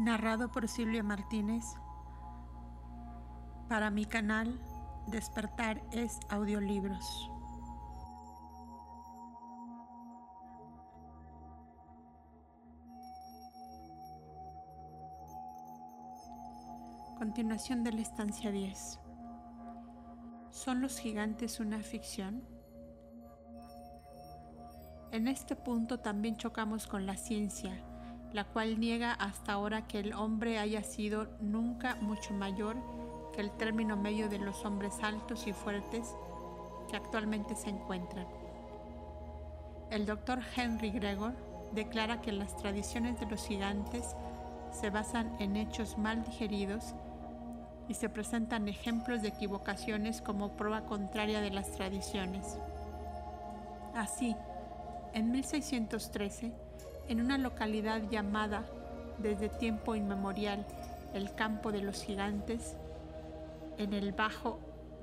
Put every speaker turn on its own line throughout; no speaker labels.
narrado por Silvia Martínez para mi canal Despertar es Audiolibros. Continuación de la estancia 10. ¿Son los gigantes una ficción? En este punto también chocamos con la ciencia la cual niega hasta ahora que el hombre haya sido nunca mucho mayor que el término medio de los hombres altos y fuertes que actualmente se encuentran. El doctor Henry Gregor declara que las tradiciones de los gigantes se basan en hechos mal digeridos y se presentan ejemplos de equivocaciones como prueba contraria de las tradiciones. Así, en 1613, en una localidad llamada desde tiempo inmemorial el Campo de los Gigantes, en el Bajo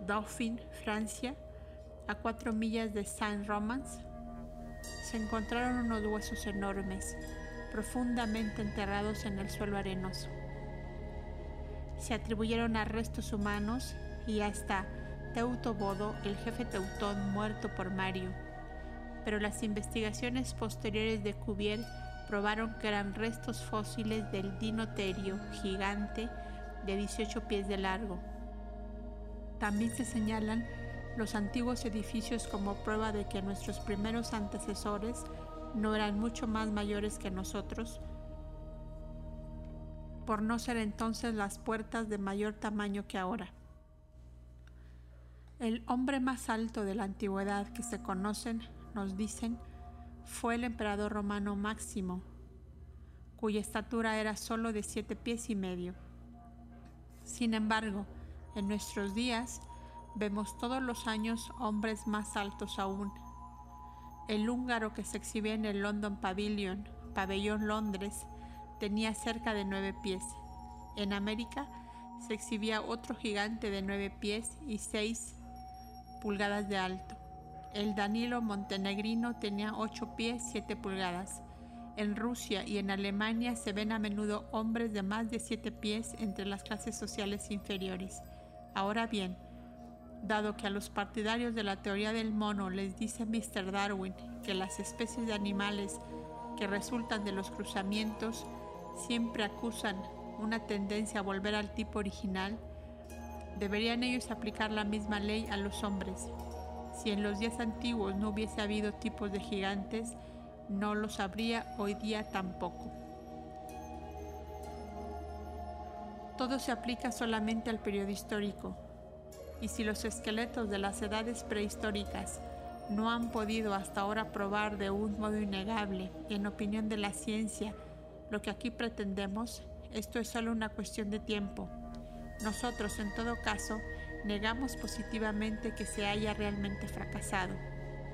Dauphin, Francia, a cuatro millas de Saint-Romans, se encontraron unos huesos enormes, profundamente enterrados en el suelo arenoso. Se atribuyeron a restos humanos y hasta Teutobodo, el jefe teutón muerto por Mario pero las investigaciones posteriores de Cuvier probaron que eran restos fósiles del dinoterio gigante de 18 pies de largo. También se señalan los antiguos edificios como prueba de que nuestros primeros antecesores no eran mucho más mayores que nosotros, por no ser entonces las puertas de mayor tamaño que ahora. El hombre más alto de la antigüedad que se conocen nos dicen, fue el emperador romano Máximo, cuya estatura era solo de siete pies y medio. Sin embargo, en nuestros días vemos todos los años hombres más altos aún. El húngaro que se exhibía en el London Pavilion, pabellón Londres, tenía cerca de nueve pies. En América se exhibía otro gigante de nueve pies y seis pulgadas de alto. El Danilo montenegrino tenía 8 pies 7 pulgadas. En Rusia y en Alemania se ven a menudo hombres de más de 7 pies entre las clases sociales inferiores. Ahora bien, dado que a los partidarios de la teoría del mono les dice Mr. Darwin que las especies de animales que resultan de los cruzamientos siempre acusan una tendencia a volver al tipo original, deberían ellos aplicar la misma ley a los hombres si en los días antiguos no hubiese habido tipos de gigantes, no los habría hoy día tampoco. Todo se aplica solamente al periodo histórico, y si los esqueletos de las edades prehistóricas no han podido hasta ahora probar de un modo innegable, en opinión de la ciencia, lo que aquí pretendemos, esto es solo una cuestión de tiempo. Nosotros, en todo caso, negamos positivamente que se haya realmente fracasado.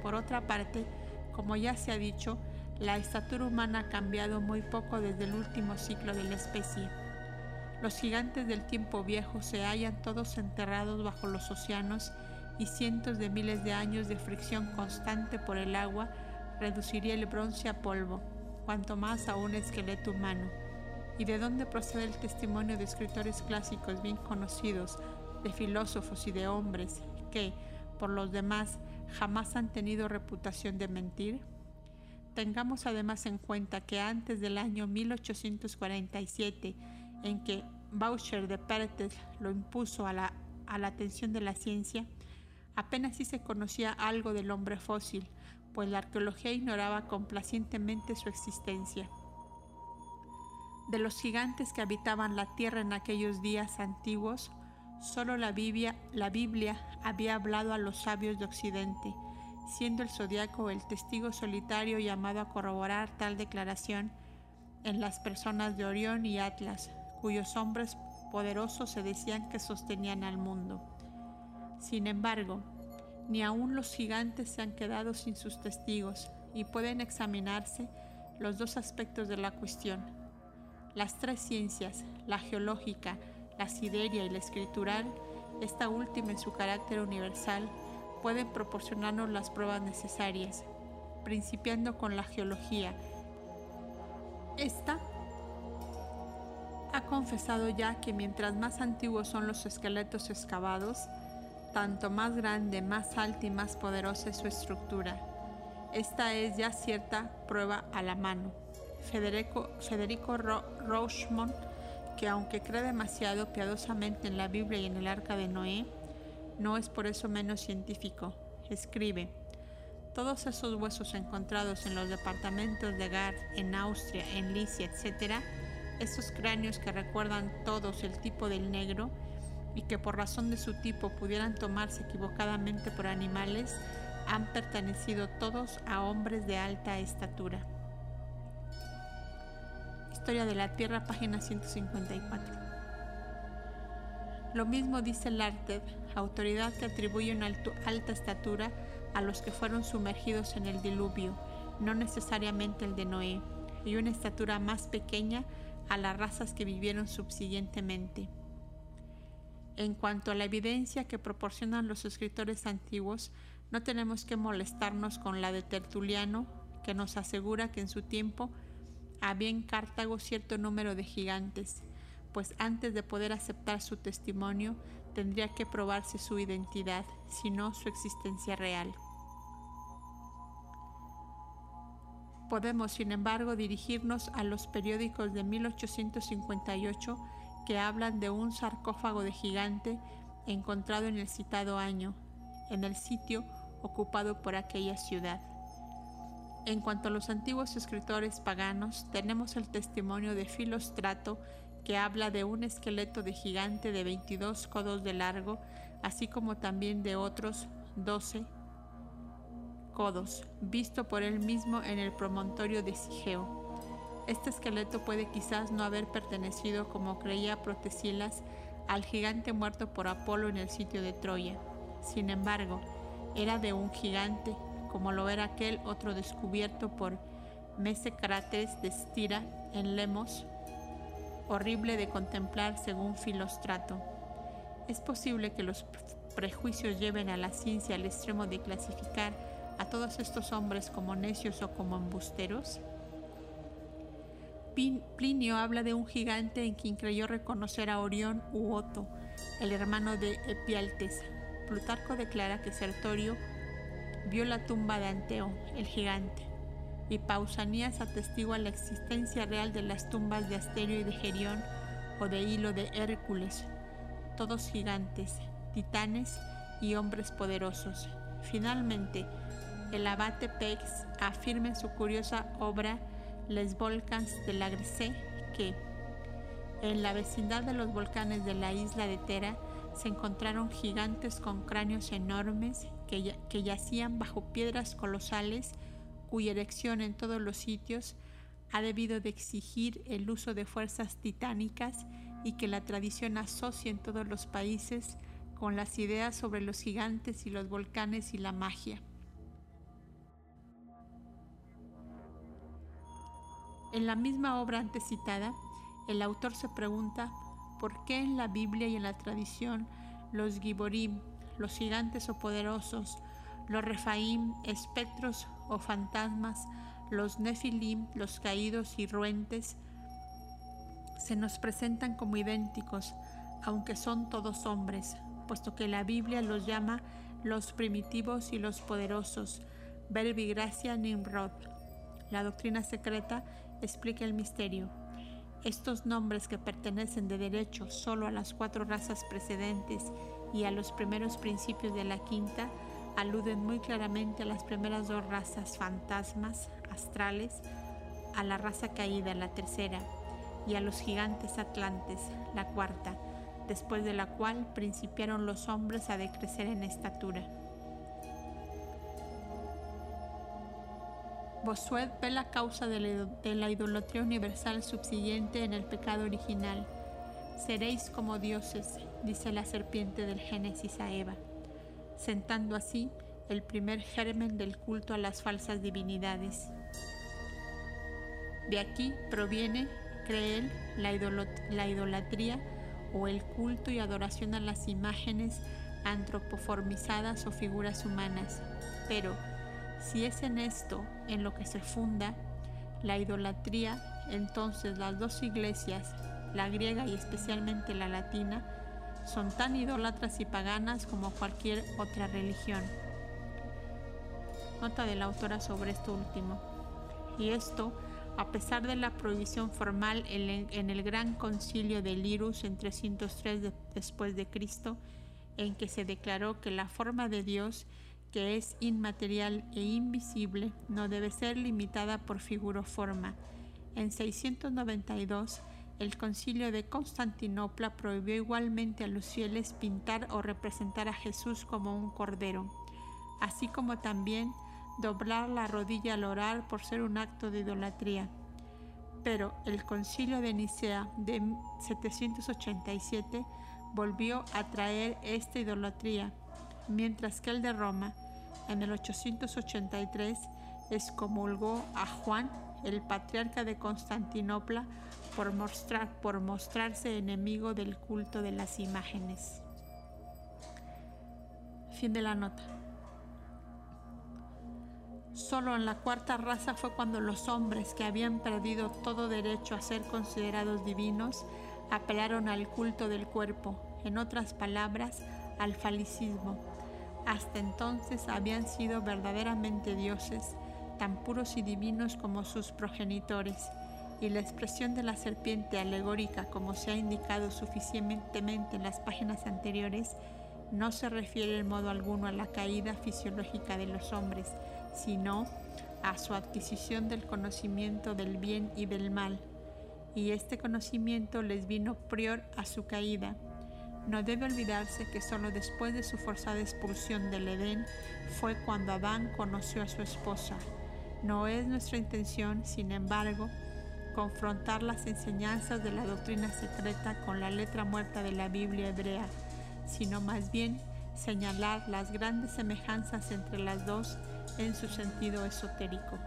Por otra parte, como ya se ha dicho, la estatura humana ha cambiado muy poco desde el último ciclo de la especie. Los gigantes del tiempo viejo se hallan todos enterrados bajo los océanos y cientos de miles de años de fricción constante por el agua reduciría el bronce a polvo, cuanto más a un esqueleto humano. ¿Y de dónde procede el testimonio de escritores clásicos bien conocidos de filósofos y de hombres que, por los demás, jamás han tenido reputación de mentir? Tengamos además en cuenta que antes del año 1847, en que Boucher de Perthes lo impuso a la, atención de la ciencia, apenas si se conocía algo del hombre fósil, pues la arqueología ignoraba complacientemente su existencia. De los gigantes que habitaban la tierra en aquellos días antiguos, Solo la Biblia, había hablado a los sabios de Occidente, siendo el zodiaco el testigo solitario llamado a corroborar tal declaración en las personas de Orión y Atlas, cuyos hombres poderosos se decían que sostenían al mundo. Sin embargo, ni aun los gigantes se han quedado sin sus testigos y pueden examinarse los dos aspectos de la cuestión. Las tres ciencias, la geológica, la sideria y la escritural, esta última en su carácter universal, pueden proporcionarnos las pruebas necesarias, principiando con la geología. Esta ha confesado ya que mientras más antiguos son los esqueletos excavados, tanto más grande, más alta y más poderosa es su estructura. Esta es ya cierta prueba a la mano. Federico, Federico que aunque cree demasiado piadosamente en la Biblia y en el arca de Noé, no es por eso menos científico. Escribe, todos esos huesos encontrados en los departamentos de Gard, en Austria, en Licia, etc., esos cráneos que recuerdan todos el tipo del negro y que por razón de su tipo pudieran tomarse equivocadamente por animales, han pertenecido todos a hombres de alta estatura. Historia de la Tierra, página 154. Lo mismo dice Larted, autoridad que atribuye una alta estatura a los que fueron sumergidos en el diluvio, no necesariamente el de Noé, y una estatura más pequeña a las razas que vivieron subsiguientemente. En cuanto a la evidencia que proporcionan los escritores antiguos, no tenemos que molestarnos con la de Tertuliano, que nos asegura que en su tiempo había en Cartago cierto número de gigantes, pues antes de poder aceptar su testimonio tendría que probarse su identidad, si no su existencia real. Podemos, sin embargo, dirigirnos a los periódicos de 1858 que hablan de un sarcófago de gigante encontrado en el citado año, en el sitio ocupado por aquella ciudad. En cuanto a los antiguos escritores paganos, tenemos el testimonio de Filostrato que habla de un esqueleto de gigante de 22 codos de largo, así como también de otros 12 codos, visto por él mismo en el promontorio de Sigeo. Este esqueleto puede quizás no haber pertenecido, como creía Protesilas, al gigante muerto por Apolo en el sitio de Troya. Sin embargo, era de un gigante, como lo era aquel otro descubierto por Mesecrates de Stira en Lemos, horrible de contemplar según Filostrato. Es posible que los prejuicios lleven a la ciencia al extremo de clasificar a todos estos hombres como necios o como embusteros. Plinio habla de un gigante en quien creyó reconocer a Orión u Otto, el hermano de Epialtes. Plutarco declara que Sertorio vio la tumba de Anteo, el gigante, y Pausanias atestigua la existencia real de las tumbas de Asterio y de Gerión o de Hilo de Hércules, todos gigantes, titanes y hombres poderosos. Finalmente, el abate Pex afirma en su curiosa obra les volcans de la Grisé, que en la vecindad de los volcanes de la isla de Tera se encontraron gigantes con cráneos enormes que, que yacían bajo piedras colosales cuya erección en todos los sitios ha debido de exigir el uso de fuerzas titánicas y que la tradición asocia en todos los países con las ideas sobre los gigantes y los volcanes y la magia. En la misma obra antes citada, el autor se pregunta por qué en la Biblia y en la tradición los Giborim, los gigantes o poderosos, los Refaim, espectros o fantasmas, los Nefilim, los caídos y ruentes, se nos presentan como idénticos, aunque son todos hombres, puesto que la Biblia los llama los primitivos y los poderosos, Verbigracia Nimrod. La doctrina secreta explica el misterio. Estos nombres que pertenecen de derecho solo a las cuatro razas precedentes y a los primeros principios de la quinta aluden muy claramente a las primeras dos razas fantasmas astrales, a la raza caída, la tercera, y a los gigantes atlantes, la cuarta, después de la cual principiaron los hombres a decrecer en estatura. Bossuet ve la causa de la idolatría universal subsiguiente en el pecado original. Seréis como dioses, dice la serpiente del Génesis a Eva, sentando así el primer germen del culto a las falsas divinidades. De aquí proviene, cree él, la, la idolatría o el culto y adoración a las imágenes antropoformizadas o figuras humanas. Pero, si es en esto en lo que se funda la idolatría, entonces las dos iglesias, la griega y especialmente la latina, son tan idólatras y paganas como cualquier otra religión. Nota de la autora sobre esto último. Y esto, a pesar de la prohibición formal en el Gran Concilio de Lirus en 303 después de Cristo, en que se declaró que la forma de Dios, que es inmaterial e invisible, no debe ser limitada por figura o forma. En 692, el concilio de Constantinopla prohibió igualmente a los fieles pintar o representar a Jesús como un cordero, así como también doblar la rodilla al orar por ser un acto de idolatría. Pero el concilio de Nicea de 787 volvió a traer esta idolatría, mientras que el de Roma, en el 883, excomulgó a Juan, el patriarca de Constantinopla, por, mostrar, por mostrarse enemigo del culto de las imágenes. Fin de la nota. Solo en la cuarta raza fue cuando los hombres que habían perdido todo derecho a ser considerados divinos apelaron al culto del cuerpo, en otras palabras, al falicismo. Hasta entonces habían sido verdaderamente dioses, tan puros y divinos como sus progenitores, y la expresión de la serpiente alegórica, como se ha indicado suficientemente en las páginas anteriores, no se refiere en modo alguno a la caída fisiológica de los hombres, sino a su adquisición del conocimiento del bien y del mal, y este conocimiento les vino prior a su caída. No debe olvidarse que solo después de su forzada expulsión del Edén fue cuando Adán conoció a su esposa. No es nuestra intención, sin embargo, confrontar las enseñanzas de la doctrina secreta con la letra muerta de la Biblia hebrea, sino más bien señalar las grandes semejanzas entre las dos en su sentido esotérico.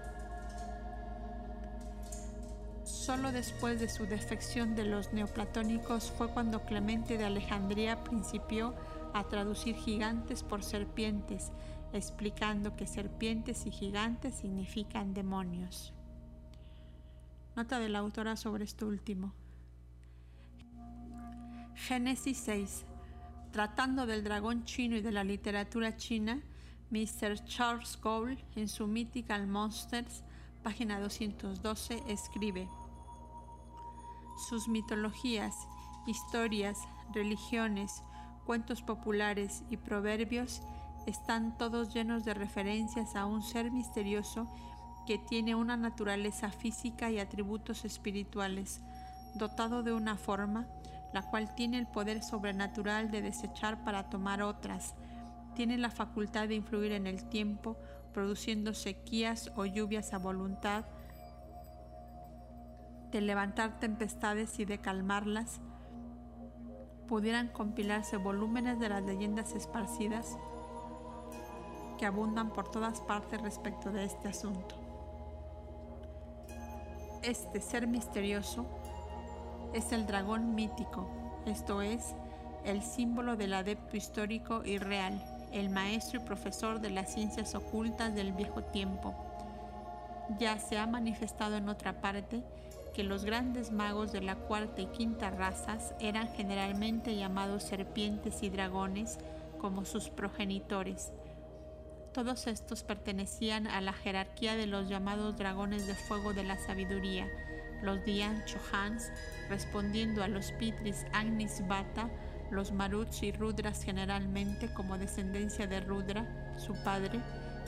Solo después de su defección de los neoplatónicos fue cuando Clemente de Alejandría principió a traducir gigantes por serpientes, explicando que serpientes y gigantes significan demonios. Nota de la autora sobre esto último. Génesis 6. Tratando del dragón chino y de la literatura china, Mr. Charles Gould, en su Mythical Monsters, página 212, escribe, sus mitologías, historias, religiones, cuentos populares y proverbios están todos llenos de referencias a un ser misterioso que tiene una naturaleza física y atributos espirituales, dotado de una forma, la cual tiene el poder sobrenatural de desechar para tomar otras, tiene la facultad de influir en el tiempo, produciendo sequías o lluvias a voluntad, de levantar tempestades y de calmarlas, pudieran compilarse volúmenes de las leyendas esparcidas que abundan por todas partes respecto de este asunto. Este ser misterioso es el dragón mítico, esto es, el símbolo del adepto histórico y real, el maestro y profesor de las ciencias ocultas del viejo tiempo. Ya se ha manifestado en otra parte que los grandes magos de la cuarta y quinta razas eran generalmente llamados serpientes y dragones como sus progenitores. Todos estos pertenecían a la jerarquía de los llamados dragones de fuego de la sabiduría, los Dian Chohans, respondiendo a los Pitris Agnis Bata, los Maruts y Rudras generalmente como descendencia de Rudra, su padre,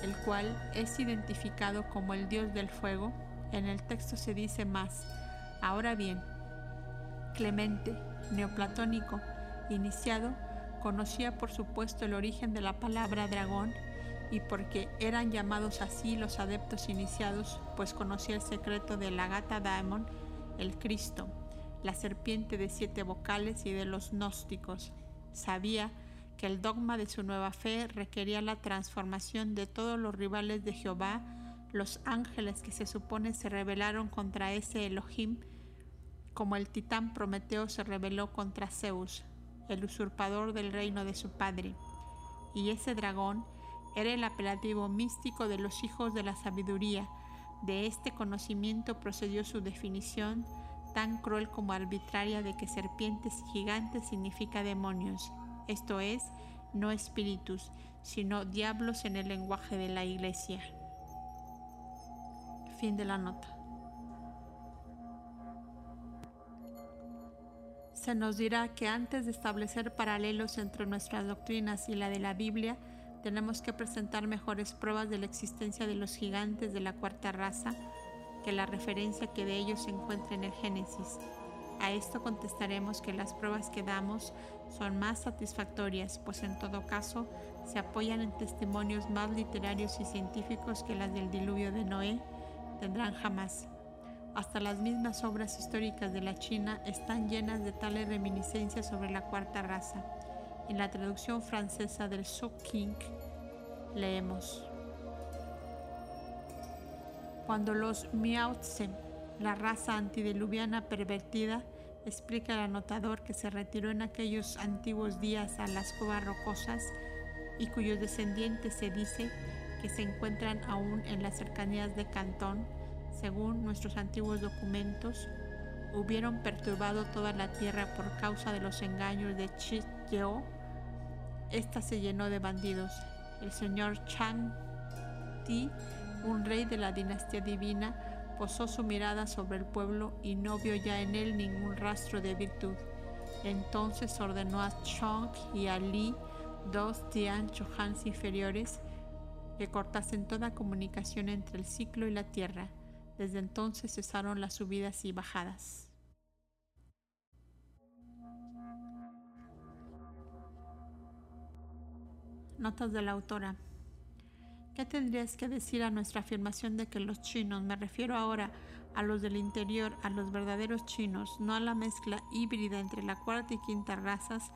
el cual es identificado como el dios del fuego. En el texto se dice más, Ahora bien, Clemente, neoplatónico, iniciado, conocía por supuesto el origen de la palabra dragón y porque eran llamados así los adeptos iniciados, pues conocía el secreto de la gata daemon, el Cristo, la serpiente de siete vocales y de los gnósticos. Sabía que el dogma de su nueva fe requería la transformación de todos los rivales de Jehová los ángeles que se supone se rebelaron contra ese Elohim, como el titán Prometeo se rebeló contra Zeus, el usurpador del reino de su padre. Y ese dragón era el apelativo místico de los hijos de la sabiduría. De este conocimiento procedió su definición tan cruel como arbitraria de que serpientes gigantes significa demonios, esto es, no espíritus, sino diablos en el lenguaje de la iglesia. Fin de la nota. Se nos dirá que antes de establecer paralelos entre nuestras doctrinas y la de la Biblia, tenemos que presentar mejores pruebas de la existencia de los gigantes de la cuarta raza que la referencia que de ellos se encuentra en el Génesis. A esto contestaremos que las pruebas que damos son más satisfactorias, pues en todo caso se apoyan en testimonios más literarios y científicos que las del diluvio de Noé tendrán jamás. Hasta las mismas obras históricas de la China están llenas de tales reminiscencias sobre la cuarta raza. En la traducción francesa del Su King leemos Cuando los Miao Tse, la raza antediluviana pervertida, explica el anotador que se retiró en aquellos antiguos días a las cuevas rocosas y cuyos descendientes se dice que se encuentran aún en las cercanías de Cantón, según nuestros antiguos documentos, hubieron perturbado toda la tierra por causa de los engaños de Chi Yeo. Esta se llenó de bandidos. El señor Chang Ti, un rey de la dinastía divina, posó su mirada sobre el pueblo y no vio ya en él ningún rastro de virtud. Entonces ordenó a Chong y a Li, dos Tian Chohans inferiores, que cortasen toda comunicación entre el ciclo y la tierra. Desde entonces cesaron las subidas y bajadas. Notas de la autora. ¿Qué tendrías que decir a nuestra afirmación de que los chinos, me refiero ahora a los del interior, a los verdaderos chinos, no a la mezcla híbrida entre la cuarta y quinta razas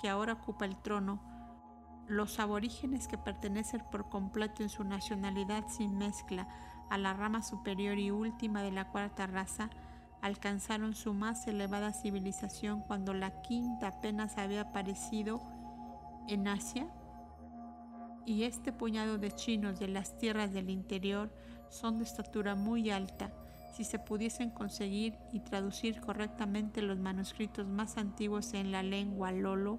que ahora ocupa el trono, los aborígenes que pertenecen por completo en su nacionalidad sin mezcla a la rama superior y última de la cuarta raza, alcanzaron su más elevada civilización cuando la quinta apenas había aparecido en Asia? Y este puñado de chinos de las tierras del interior son de estatura muy alta. Si se pudiesen conseguir y traducir correctamente los manuscritos más antiguos en la lengua lolo,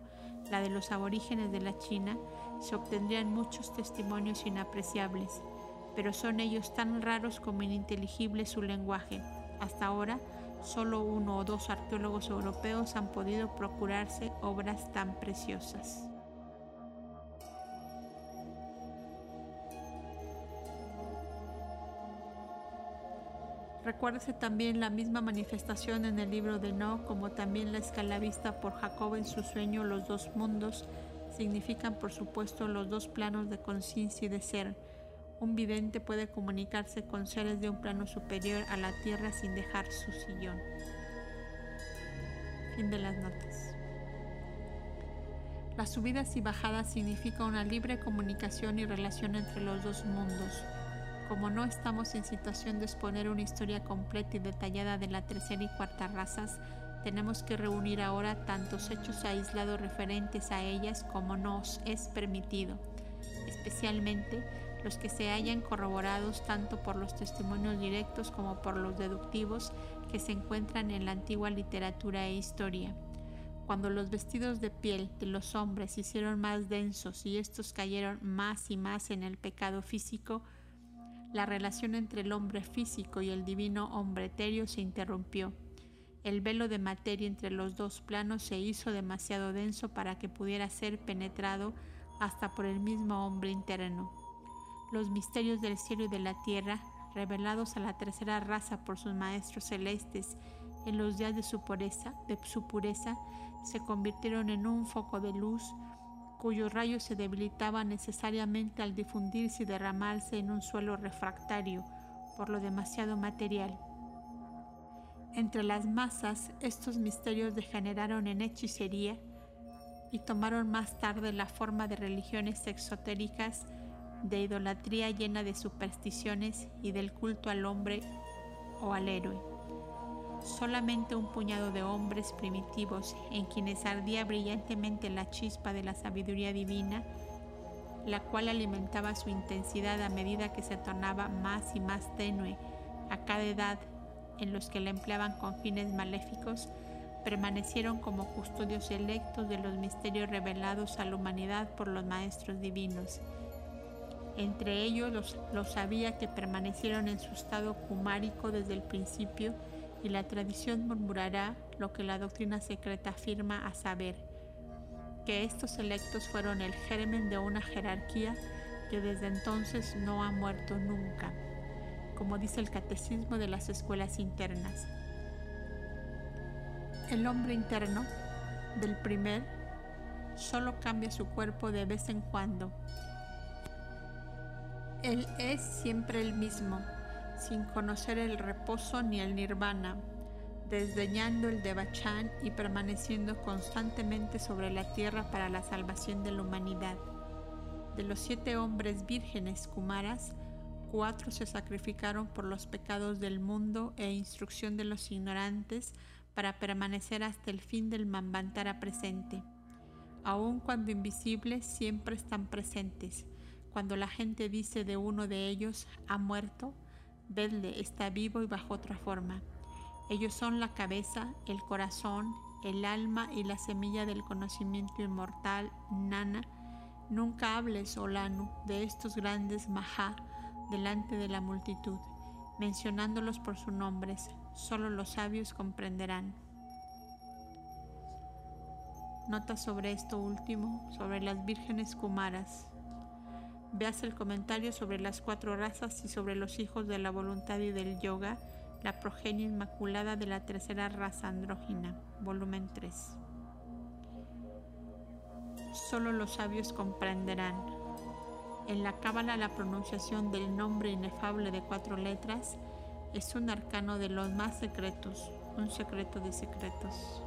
la de los aborígenes de la China, se obtendrían muchos testimonios inapreciables, pero son ellos tan raros como ininteligible su lenguaje. Hasta ahora, solo uno o dos arqueólogos europeos han podido procurarse obras tan preciosas. Recuérdese también la misma manifestación en el libro de No, como también la escala vista por Jacob en su sueño, los dos mundos significan por supuesto los dos planos de conciencia y de ser. Un vidente puede comunicarse con seres de un plano superior a la tierra sin dejar su sillón. Fin de las notas. Las subidas y bajadas significa una libre comunicación y relación entre los dos mundos como no estamos en situación de exponer una historia completa y detallada de la tercera y cuarta razas, tenemos que reunir ahora tantos hechos aislados referentes a ellas como nos es permitido, especialmente los que se hayan corroborados tanto por los testimonios directos como por los deductivos que se encuentran en la antigua literatura e historia. Cuando los vestidos de piel de los hombres se hicieron más densos y estos cayeron más y más en el pecado físico, la relación entre el hombre físico y el divino hombre etéreo se interrumpió. El velo de materia entre los dos planos se hizo demasiado denso para que pudiera ser penetrado hasta por el mismo hombre interno. Los misterios del cielo y de la tierra, revelados a la tercera raza por sus maestros celestes en los días de su pureza, de su pureza se convirtieron en un foco de luz cuyos rayos se debilitaban necesariamente al difundirse y derramarse en un suelo refractario por lo demasiado material. Entre las masas, estos misterios degeneraron en hechicería y tomaron más tarde la forma de religiones exotéricas, de idolatría llena de supersticiones y del culto al hombre o al héroe solamente un puñado de hombres primitivos en quienes ardía brillantemente la chispa de la sabiduría divina, la cual alimentaba su intensidad a medida que se tornaba más y más tenue a cada edad en los que la empleaban con fines maléficos, permanecieron como custodios electos de los misterios revelados a la humanidad por los maestros divinos. Entre ellos los, los sabía que permanecieron en su estado cumárico desde el principio y la tradición murmurará lo que la doctrina secreta afirma a saber, que estos electos fueron el germen de una jerarquía que desde entonces no ha muerto nunca, como dice el catecismo de las escuelas internas. El hombre interno del primer solo cambia su cuerpo de vez en cuando. Él es siempre el mismo, sin conocer el reposo ni el nirvana, desdeñando el devachan y permaneciendo constantemente sobre la tierra para la salvación de la humanidad. De los siete hombres vírgenes Kumaras, cuatro se sacrificaron por los pecados del mundo e instrucción de los ignorantes para permanecer hasta el fin del Mambantara presente. Aun cuando invisibles, siempre están presentes. Cuando la gente dice de uno de ellos, ha muerto, vedle, está vivo y bajo otra forma. Ellos son la cabeza, el corazón, el alma y la semilla del conocimiento inmortal, Nana. Nunca hables, Olanu, de estos grandes Maha delante de la multitud, mencionándolos por sus nombres. Solo los sabios comprenderán. Nota sobre esto último, sobre las vírgenes kumaras. Veas el comentario sobre las cuatro razas y sobre los hijos de la voluntad y del yoga, la progenie inmaculada de la tercera raza andrógina, volumen 3. Solo los sabios comprenderán. En la cábala la pronunciación del nombre inefable de cuatro letras es un arcano de los más secretos, un secreto de secretos.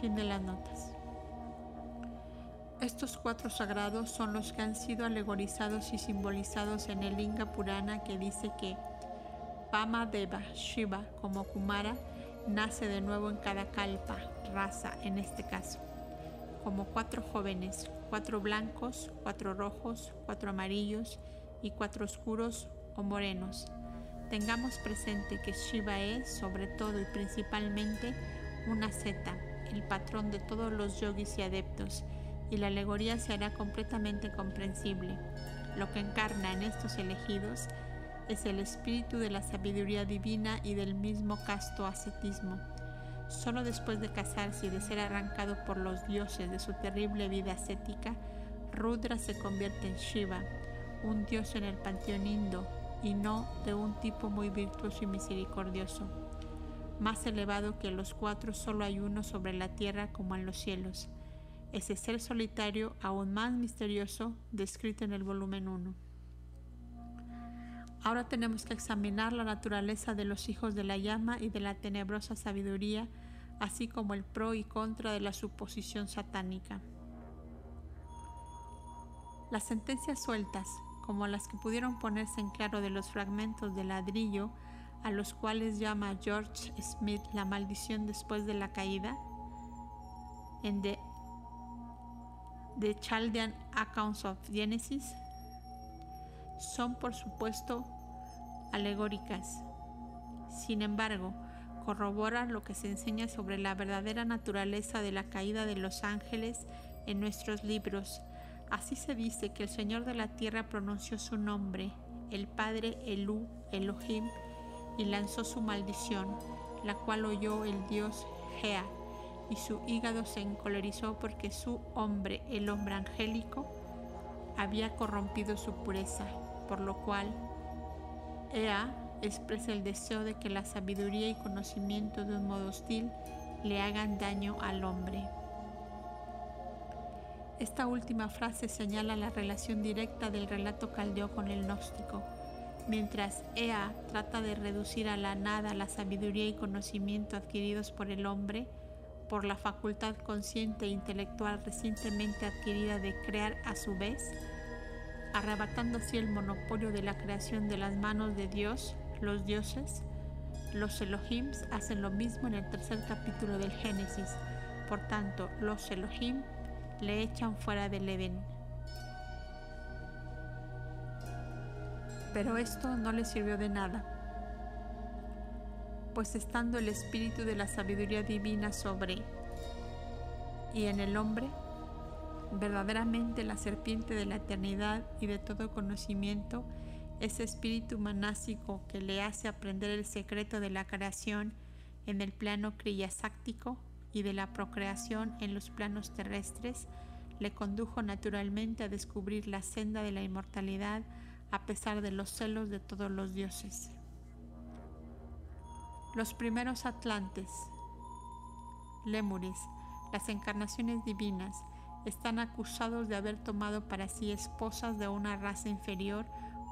Fin de las notas. Estos cuatro sagrados son los que han sido alegorizados y simbolizados en el Linga Purana que dice que Pama Deva Shiva como Kumara nace de nuevo en cada kalpa, raza en este caso, como cuatro jóvenes, cuatro blancos, cuatro rojos, cuatro amarillos y cuatro oscuros o morenos. Tengamos presente que Shiva es, sobre todo y principalmente, una zeta, el patrón de todos los yogis y adeptos, y la alegoría se hará completamente comprensible. Lo que encarna en estos elegidos es el espíritu de la sabiduría divina y del mismo casto ascetismo. Solo después de casarse y de ser arrancado por los dioses de su terrible vida ascética, Rudra se convierte en Shiva, un dios en el panteón indo y no de un tipo muy virtuoso y misericordioso. Más elevado que los cuatro, solo hay uno sobre la tierra como en los cielos ese ser solitario aún más misterioso descrito en el volumen 1. Ahora tenemos que examinar la naturaleza de los hijos de la llama y de la tenebrosa sabiduría, así como el pro y contra de la suposición satánica. Las sentencias sueltas, como las que pudieron ponerse en claro de los fragmentos de ladrillo, a los cuales llama George Smith la maldición después de la caída, en The The Chaldean Accounts of Genesis son por supuesto alegóricas. Sin embargo, corroboran lo que se enseña sobre la verdadera naturaleza de la caída de los ángeles en nuestros libros. Así se dice que el Señor de la tierra pronunció su nombre, el Padre Elú, Elohim, y lanzó su maldición, la cual oyó el Dios Gea y su hígado se encolerizó porque su hombre, el hombre angélico, había corrompido su pureza, por lo cual Ea expresa el deseo de que la sabiduría y conocimiento de un modo hostil le hagan daño al hombre. Esta última frase señala la relación directa del relato caldeo con el gnóstico. Mientras Ea trata de reducir a la nada la sabiduría y conocimiento adquiridos por el hombre, por la facultad consciente e intelectual recientemente adquirida de crear a su vez, arrebatando así el monopolio de la creación de las manos de Dios, los dioses, los Elohim hacen lo mismo en el tercer capítulo del Génesis. Por tanto, los Elohim le echan fuera del Edén. Pero esto no le sirvió de nada. Pues estando el espíritu de la sabiduría divina sobre y en el hombre, verdaderamente la serpiente de la eternidad y de todo conocimiento, ese espíritu manásico que le hace aprender el secreto de la creación en el plano criyasáctico y de la procreación en los planos terrestres, le condujo naturalmente a descubrir la senda de la inmortalidad a pesar de los celos de todos los dioses. Los primeros atlantes, lémures, las encarnaciones divinas, están acusados de haber tomado para sí esposas de una raza inferior,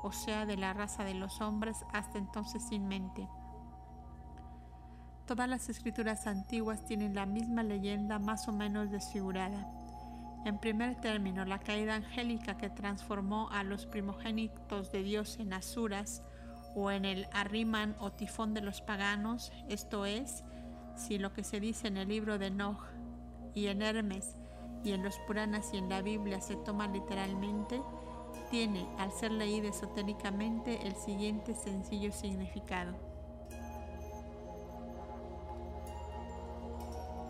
o sea, de la raza de los hombres hasta entonces sin mente. Todas las escrituras antiguas tienen la misma leyenda más o menos desfigurada. En primer término, la caída angélica que transformó a los primogénitos de Dios en asuras o en el arriman o tifón de los paganos, esto es, si lo que se dice en el libro de Noé y en Hermes y en los Puranas y en la Biblia se toma literalmente, tiene, al ser leída esotéricamente, el siguiente sencillo significado.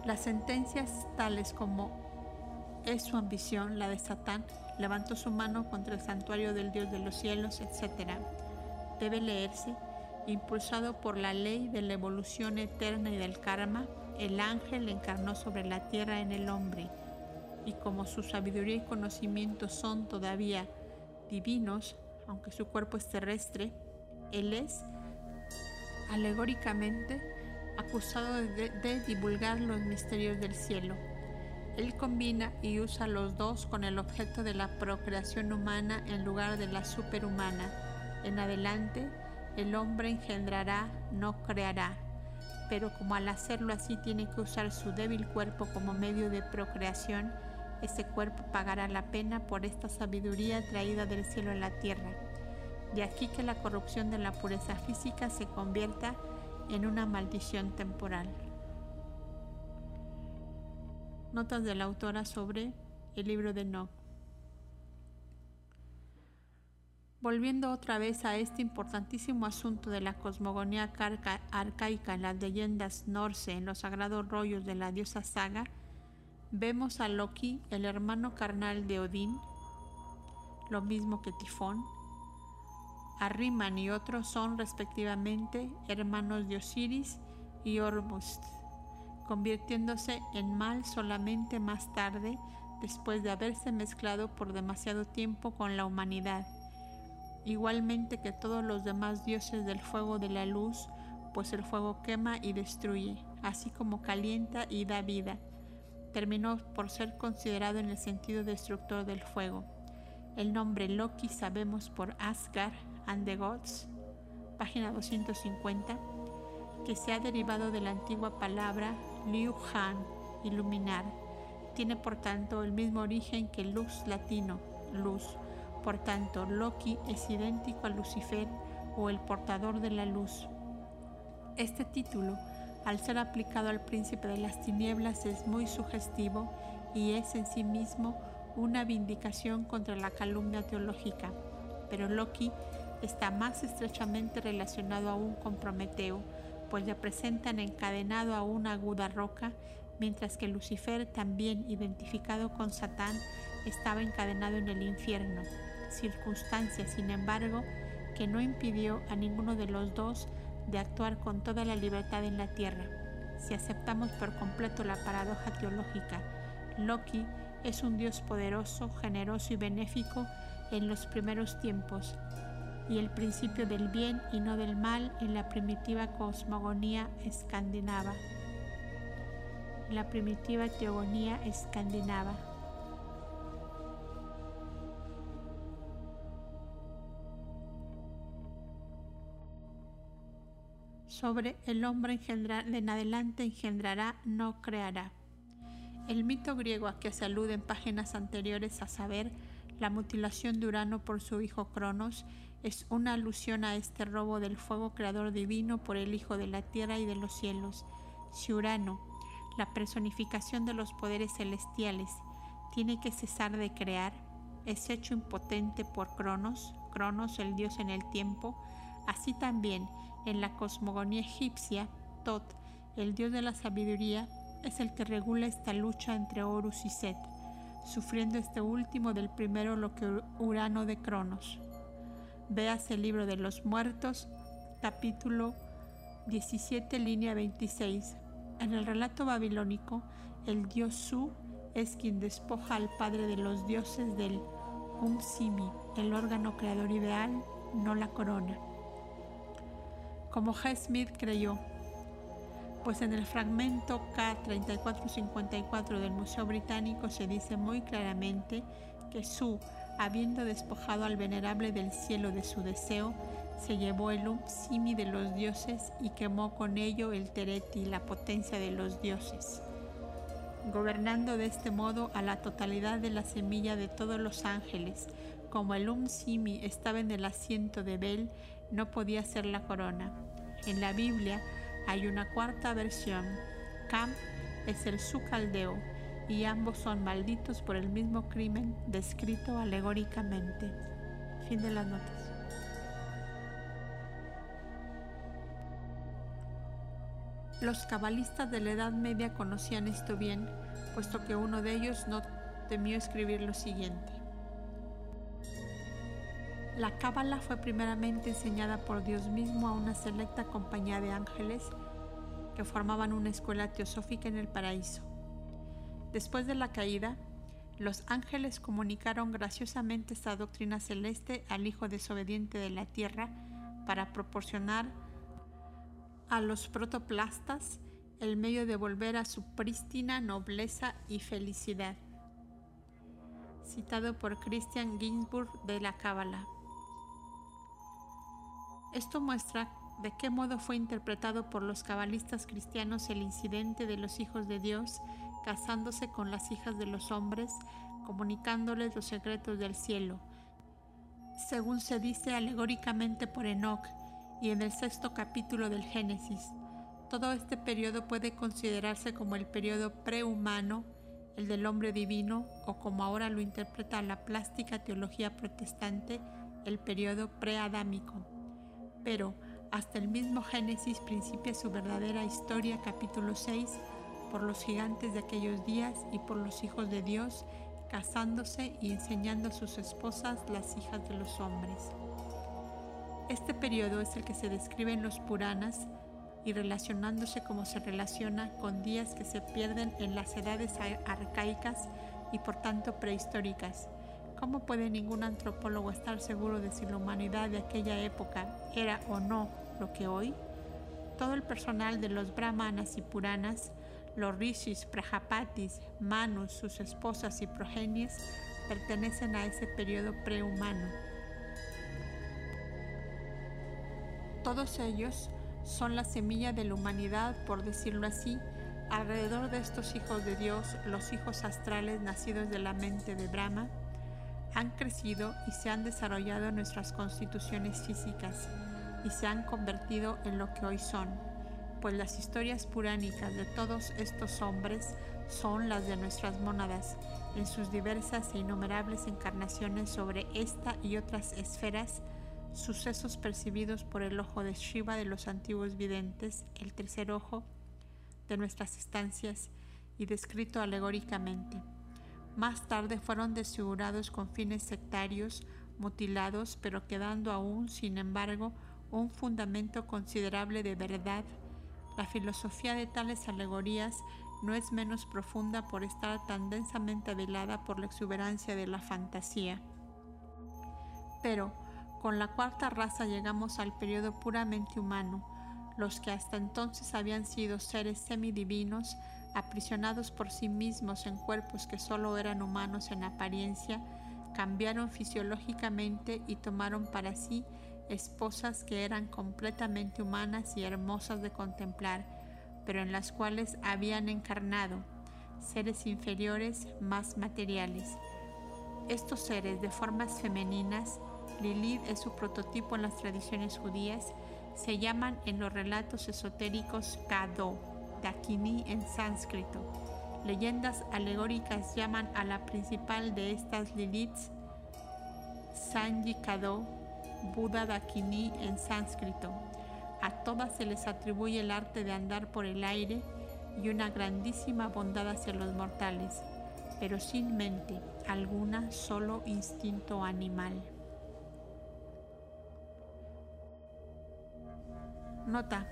Las sentencias tales como es su ambición, la de Satán, levantó su mano contra el santuario del Dios de los cielos, etc. Debe leerse, impulsado por la ley de la evolución eterna y del karma, el ángel encarnó sobre la tierra en el hombre, y como su sabiduría y conocimiento son todavía divinos, aunque su cuerpo es terrestre, él es, alegóricamente, acusado de, de divulgar los misterios del cielo él combina y usa los dos con el objeto de la procreación humana en lugar de la superhumana. En adelante, el hombre engendrará, no creará, pero como al hacerlo así tiene que usar su débil cuerpo como medio de procreación, ese cuerpo pagará la pena por esta sabiduría traída del cielo a la tierra. De aquí que la corrupción de la pureza física se convierta en una maldición temporal. Notas de la autora sobre el libro de Noé. Volviendo otra vez a este importantísimo asunto de la cosmogonía arcaica en las leyendas norse, en los sagrados rollos de la diosa Saga, vemos a Loki, el hermano carnal de Odín, lo mismo que Tifón. Arriman y otros son respectivamente hermanos de Osiris y Ormuzd convirtiéndose en mal solamente más tarde, después de haberse mezclado por demasiado tiempo con la humanidad, igualmente que todos los demás dioses del fuego de la luz, pues el fuego quema y destruye, así como calienta y da vida. Terminó por ser considerado en el sentido destructor del fuego. El nombre Loki sabemos por Asgard and the Gods, página 250, que se ha derivado de la antigua palabra Liu Han, iluminar. Tiene por tanto el mismo origen que luz latino, luz. Por tanto, Loki es idéntico a Lucifer o el portador de la luz. Este título, al ser aplicado al príncipe de las tinieblas, es muy sugestivo y es en sí mismo una vindicación contra la calumnia teológica. Pero Loki está más estrechamente relacionado aún con Prometeo, pues le presentan encadenado a una aguda roca, mientras que Lucifer, también identificado con Satán, estaba encadenado en el infierno, circunstancia, sin embargo, que no impidió a ninguno de los dos de actuar con toda la libertad en la tierra. Si aceptamos por completo la paradoja teológica, Loki es un dios poderoso, generoso y benéfico en los primeros tiempos, y el principio del bien y no del mal en la primitiva cosmogonía escandinava. La primitiva teogonía escandinava. Sobre el hombre engendrar, en adelante engendrará, no creará. El mito griego a que se alude en páginas anteriores a saber la mutilación de Urano por su hijo Cronos es una alusión a este robo del fuego creador divino por el Hijo de la tierra y de los cielos. Si Urano, la personificación de los poderes celestiales, tiene que cesar de crear, es hecho impotente por Cronos, Cronos el dios en el tiempo, así también en la cosmogonía egipcia, Tot, el dios de la sabiduría, es el que regula esta lucha entre Horus y Set, sufriendo este último del primero lo que Urano de Cronos. Veas el libro de los muertos, capítulo 17, línea 26. En el relato babilónico, el dios Su es quien despoja al padre de los dioses del Um-Simi, el órgano creador ideal, no la corona. Como G. Smith creyó, pues en el fragmento K3454 del Museo Británico se dice muy claramente que Su, habiendo despojado al venerable del cielo de su deseo, se llevó el Simi de los dioses y quemó con ello el Tereti, la potencia de los dioses, gobernando de este modo a la totalidad de la semilla de todos los ángeles. Como el Um Simi estaba en el asiento de Bel, no podía ser la corona. En la Biblia, hay una cuarta versión. Cam es el su caldeo y ambos son malditos por el mismo crimen descrito alegóricamente. Fin de las notas. Los cabalistas de la Edad Media conocían esto bien, puesto que uno de ellos no temió escribir lo siguiente. La cábala fue primeramente enseñada por Dios mismo a una selecta compañía de ángeles que formaban una escuela teosófica en el paraíso. Después de la caída, los ángeles comunicaron graciosamente esta doctrina celeste al Hijo desobediente de la tierra para proporcionar a los protoplastas el medio de volver a su prístina nobleza y felicidad. Citado por Christian Ginsburg de la Cábala. Esto muestra de qué modo fue interpretado por los cabalistas cristianos el incidente de los hijos de Dios casándose con las hijas de los hombres, comunicándoles los secretos del cielo, según se dice alegóricamente por Enoch y en el sexto capítulo del Génesis. Todo este periodo puede considerarse como el periodo prehumano, el del hombre divino, o como ahora lo interpreta la plástica teología protestante, el periodo preadámico pero hasta el mismo Génesis principia su verdadera historia, capítulo 6, por los gigantes de aquellos días y por los hijos de Dios, casándose y enseñando a sus esposas las hijas de los hombres. Este periodo es el que se describe en los Puranas y relacionándose como se relaciona con días que se pierden en las edades arcaicas y por tanto prehistóricas ¿Cómo puede ningún antropólogo estar seguro de si la humanidad de aquella época era o no lo que hoy? Todo el personal de los brahmanas y puranas, los rishis, prajapatis, manus, sus esposas y progenies, pertenecen a ese periodo prehumano. Todos ellos son la semilla de la humanidad, por decirlo así, alrededor de estos hijos de Dios, los hijos astrales nacidos de la mente de Brahma, han crecido y se han desarrollado nuestras constituciones físicas y se han convertido en lo que hoy son, pues las historias puránicas de todos estos hombres son las de nuestras mónadas, en sus diversas e innumerables encarnaciones sobre esta y otras esferas, sucesos percibidos por el ojo de Shiva de los antiguos videntes, el tercer ojo de nuestras estancias y descrito alegóricamente. Más tarde fueron desfigurados con fines sectarios, mutilados, pero quedando aún, sin embargo, un fundamento considerable de verdad. La filosofía de tales alegorías no es menos profunda por estar tan densamente velada por la exuberancia de la fantasía. Pero con la cuarta raza llegamos al periodo puramente humano. Los que hasta entonces habían sido seres semidivinos aprisionados por sí mismos en cuerpos que solo eran humanos en apariencia, cambiaron fisiológicamente y tomaron para sí esposas que eran completamente humanas y hermosas de contemplar, pero en las cuales habían encarnado seres inferiores más materiales. Estos seres de formas femeninas, Lilith es su prototipo en las tradiciones judías, se llaman en los relatos esotéricos Kado Dakini en sánscrito. Leyendas alegóricas llaman a la principal de estas Liliths Sanji Kado, Buda Dakini en sánscrito. A todas se les atribuye el arte de andar por el aire y una grandísima bondad hacia los mortales, pero sin mente alguna, solo instinto animal. Nota.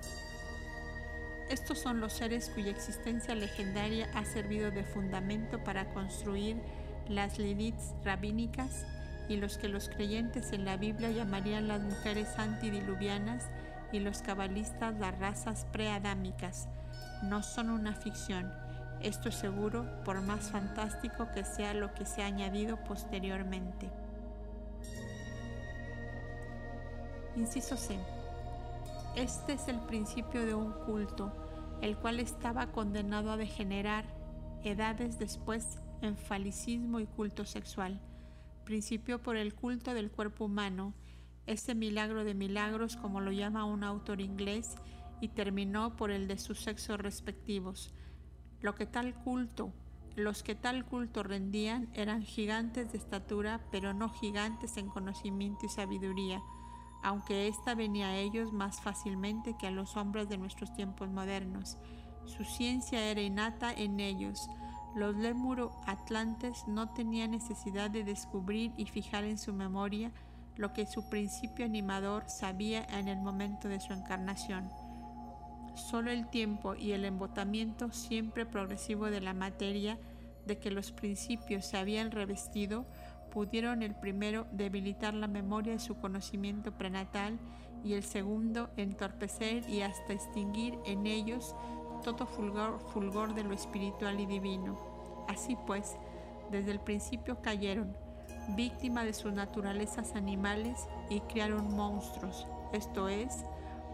Estos son los seres cuya existencia legendaria ha servido de fundamento para construir las Liliths rabínicas y los que los creyentes en la Biblia llamarían las mujeres antidiluvianas y los cabalistas las razas preadámicas. No son una ficción, esto es seguro por más fantástico que sea lo que se ha añadido posteriormente. Inciso C. Este es el principio de un culto, el cual estaba condenado a degenerar edades después en falicismo y culto sexual. Principió por el culto del cuerpo humano, ese milagro de milagros como lo llama un autor inglés, y terminó por el de sus sexos respectivos. Lo que tal culto, los que tal culto rendían eran gigantes de estatura, pero no gigantes en conocimiento y sabiduría aunque ésta venía a ellos más fácilmente que a los hombres de nuestros tiempos modernos. Su ciencia era innata en ellos. Los lémuro atlantes no tenían necesidad de descubrir y fijar en su memoria lo que su principio animador sabía en el momento de su encarnación. Solo el tiempo y el embotamiento siempre progresivo de la materia de que los principios se habían revestido pudieron el primero debilitar la memoria de su conocimiento prenatal y el segundo entorpecer y hasta extinguir en ellos todo fulgor, fulgor de lo espiritual y divino. Así pues, desde el principio cayeron, víctima de sus naturalezas animales, y crearon monstruos, esto es,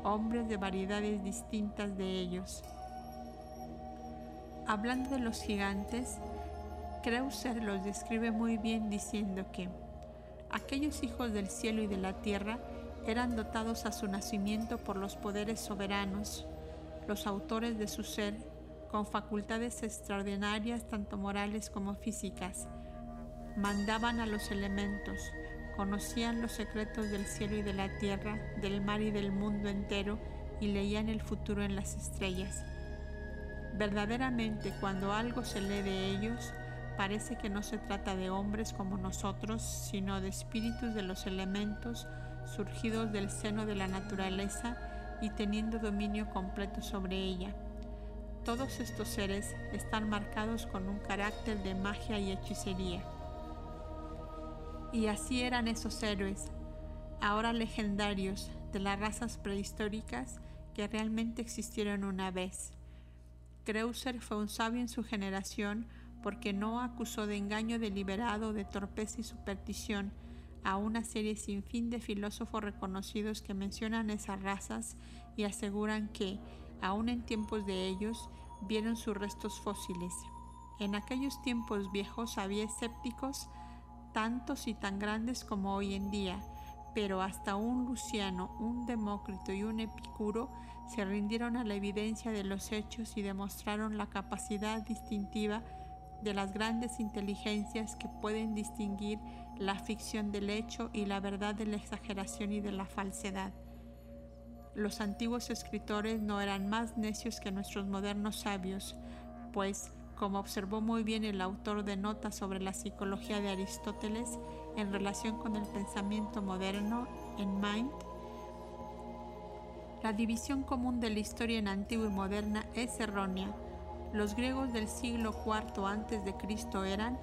hombres de variedades distintas de ellos. Hablando de los gigantes, Kreuser los describe muy bien diciendo que aquellos hijos del cielo y de la tierra eran dotados a su nacimiento por los poderes soberanos, los autores de su ser, con facultades extraordinarias tanto morales como físicas. Mandaban a los elementos, conocían los secretos del cielo y de la tierra, del mar y del mundo entero, y leían el futuro en las estrellas. Verdaderamente, cuando algo se lee de ellos, parece que no se trata de hombres como nosotros, sino de espíritus de los elementos surgidos del seno de la naturaleza y teniendo dominio completo sobre ella. Todos estos seres están marcados con un carácter de magia y hechicería. Y así eran esos héroes, ahora legendarios, de las razas prehistóricas que realmente existieron una vez. Kreuser fue un sabio en su generación, porque no acusó de engaño deliberado, de torpeza y superstición a una serie sin fin de filósofos reconocidos que mencionan esas razas y aseguran que, aun en tiempos de ellos, vieron sus restos fósiles. En aquellos tiempos viejos había escépticos tantos y tan grandes como hoy en día, pero hasta un Luciano, un Demócrito y un Epicuro se rindieron a la evidencia de los hechos y demostraron la capacidad distintiva de las grandes inteligencias que pueden distinguir la ficción del hecho y la verdad de la exageración y de la falsedad. Los antiguos escritores no eran más necios que nuestros modernos sabios, pues, como observó muy bien el autor de notas sobre la psicología de Aristóteles en relación con el pensamiento moderno en Mind, la división común de la historia en antigua y moderna es errónea los griegos del siglo IV a.C. eran,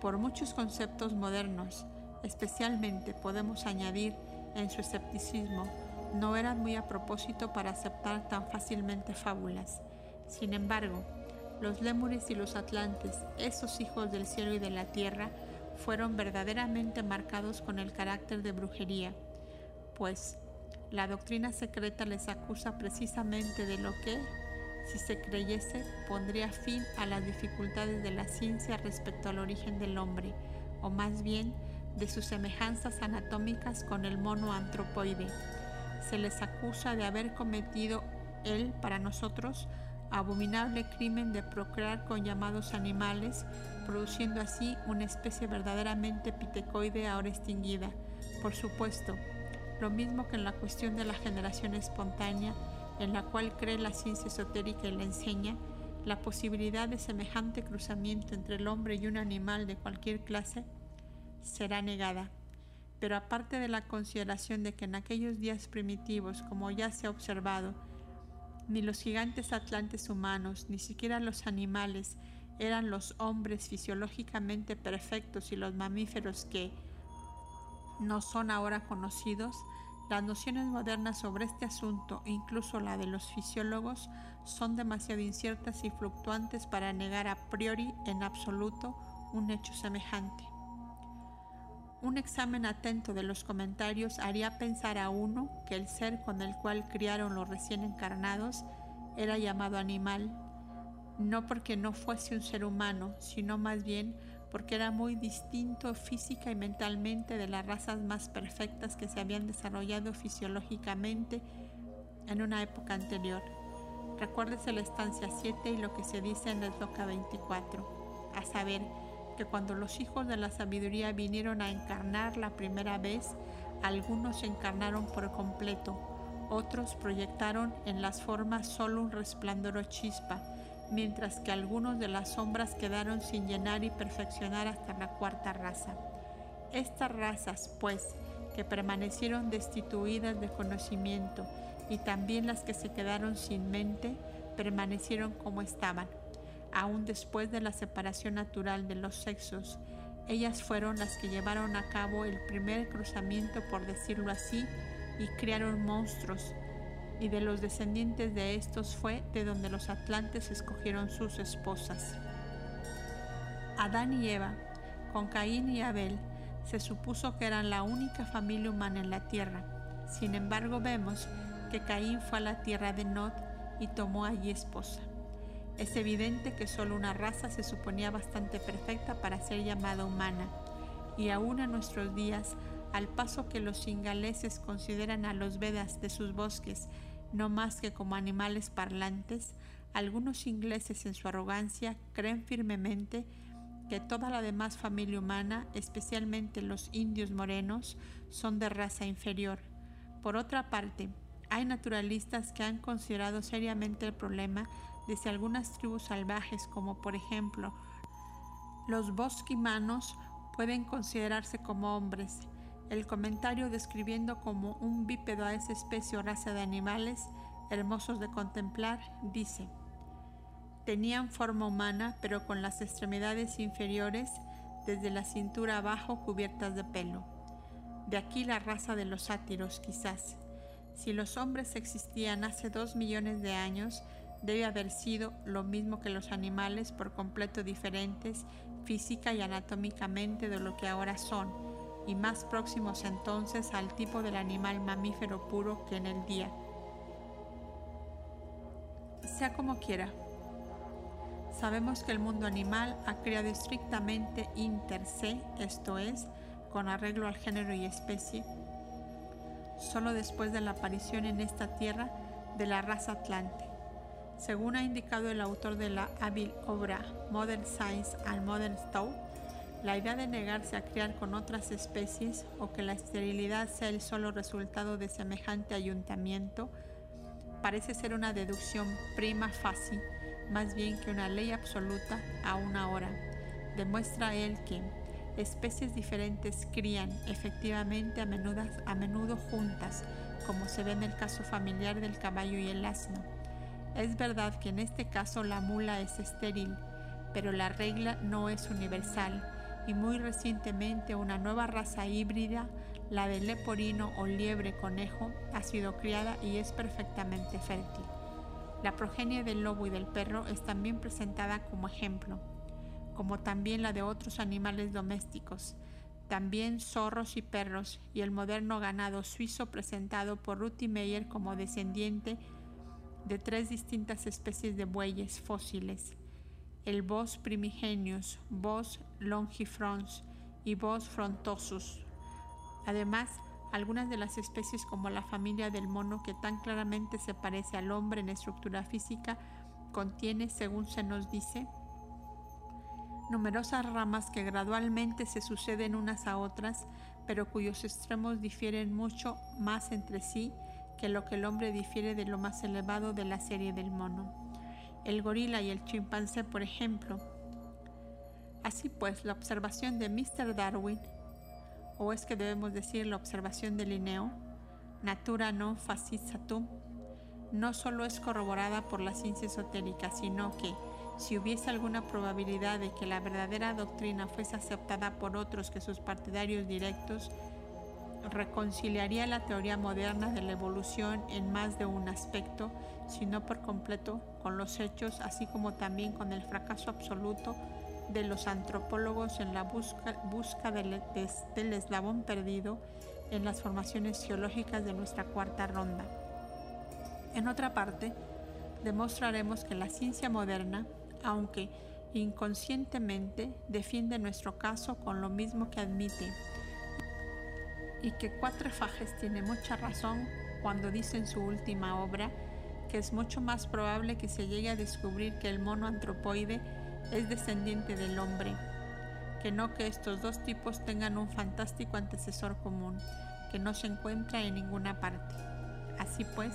por muchos conceptos modernos, especialmente podemos añadir en su escepticismo, no eran muy a propósito para aceptar tan fácilmente fábulas. Sin embargo, los lémures y los atlantes, esos hijos del cielo y de la tierra, fueron verdaderamente marcados con el carácter de brujería, pues la doctrina secreta les acusa precisamente de lo que si se creyese, pondría fin a las dificultades de la ciencia respecto al origen del hombre, o más bien de sus semejanzas anatómicas con el mono antropoide. Se les acusa de haber cometido él, para nosotros, abominable crimen de procrear con llamados animales, produciendo así una especie verdaderamente pitecoide ahora extinguida. Por supuesto, lo mismo que en la cuestión de la generación espontánea, en la cual cree la ciencia esotérica y la enseña, la posibilidad de semejante cruzamiento entre el hombre y un animal de cualquier clase será negada. Pero aparte de la consideración de que en aquellos días primitivos, como ya se ha observado, ni los gigantes atlantes humanos, ni siquiera los animales, eran los hombres fisiológicamente perfectos y los mamíferos que no son ahora conocidos, las nociones modernas sobre este asunto, incluso la de los fisiólogos, son demasiado inciertas y fluctuantes para negar a priori en absoluto un hecho semejante. Un examen atento de los comentarios haría pensar a uno que el ser con el cual criaron los recién encarnados era llamado animal, no porque no fuese un ser humano, sino más bien porque era muy distinto física y mentalmente de las razas más perfectas que se habían desarrollado fisiológicamente en una época anterior. Recuérdese la estancia 7 y lo que se dice en la Esloca 24, a saber, que cuando los hijos de la sabiduría vinieron a encarnar la primera vez, algunos se encarnaron por completo, otros proyectaron en las formas solo un resplandor o chispa, mientras que algunos de las sombras quedaron sin llenar y perfeccionar hasta la cuarta raza. Estas razas, pues, que permanecieron destituidas de conocimiento, y también las que se quedaron sin mente, permanecieron como estaban. Aún después de la separación natural de los sexos, ellas fueron las que llevaron a cabo el primer cruzamiento, por decirlo así, y crearon monstruos y de los descendientes de estos fue de donde los atlantes escogieron sus esposas. Adán y Eva, con Caín y Abel, se supuso que eran la única familia humana en la tierra. Sin embargo, vemos que Caín fue a la tierra de Nod y tomó allí esposa. Es evidente que solo una raza se suponía bastante perfecta para ser llamada humana, y aún en nuestros días, al paso que los ingaleses consideran a los Vedas de sus bosques no más que como animales parlantes, algunos ingleses en su arrogancia creen firmemente que toda la demás familia humana, especialmente los indios morenos, son de raza inferior. Por otra parte, hay naturalistas que han considerado seriamente el problema de si algunas tribus salvajes, como por ejemplo los bosquimanos, pueden considerarse como hombres, el comentario describiendo como un bípedo a esa especie o raza de animales hermosos de contemplar dice, tenían forma humana pero con las extremidades inferiores desde la cintura abajo cubiertas de pelo. De aquí la raza de los sátiros quizás. Si los hombres existían hace dos millones de años, debe haber sido lo mismo que los animales por completo diferentes física y anatómicamente de lo que ahora son y más próximos entonces al tipo del animal mamífero puro que en el día. Sea como quiera, sabemos que el mundo animal ha creado estrictamente inter se, esto es, con arreglo al género y especie, solo después de la aparición en esta tierra de la raza atlante. Según ha indicado el autor de la hábil obra Modern Science and Modern Thought, la idea de negarse a criar con otras especies o que la esterilidad sea el solo resultado de semejante ayuntamiento parece ser una deducción prima facie más bien que una ley absoluta a una hora. Demuestra él que especies diferentes crían efectivamente a menudo juntas, como se ve en el caso familiar del caballo y el asno. Es verdad que en este caso la mula es estéril, pero la regla no es universal y muy recientemente una nueva raza híbrida, la del leporino o liebre conejo, ha sido criada y es perfectamente fértil. La progenie del lobo y del perro es también presentada como ejemplo, como también la de otros animales domésticos, también zorros y perros, y el moderno ganado suizo presentado por Ruti Meyer como descendiente de tres distintas especies de bueyes fósiles el Bos primigenius, Bos longifrons y Bos frontosus. Además, algunas de las especies como la familia del mono que tan claramente se parece al hombre en estructura física contiene, según se nos dice, numerosas ramas que gradualmente se suceden unas a otras, pero cuyos extremos difieren mucho más entre sí que lo que el hombre difiere de lo más elevado de la serie del mono. El gorila y el chimpancé, por ejemplo. Así pues, la observación de Mr. Darwin, o es que debemos decir la observación de Linneo, natura non facisatum, no solo es corroborada por la ciencia esotérica, sino que, si hubiese alguna probabilidad de que la verdadera doctrina fuese aceptada por otros que sus partidarios directos, reconciliaría la teoría moderna de la evolución en más de un aspecto, si no por completo, con los hechos, así como también con el fracaso absoluto de los antropólogos en la busca, del, del eslabón perdido en las formaciones geológicas de nuestra cuarta ronda. En otra parte, demostraremos que la ciencia moderna, aunque inconscientemente, defiende nuestro caso con lo mismo que admite, y que Cuatro Fajes tiene mucha razón cuando dice en su última obra que es mucho más probable que se llegue a descubrir que el mono antropoide es descendiente del hombre, que no que estos dos tipos tengan un fantástico antecesor común, que no se encuentra en ninguna parte. Así pues,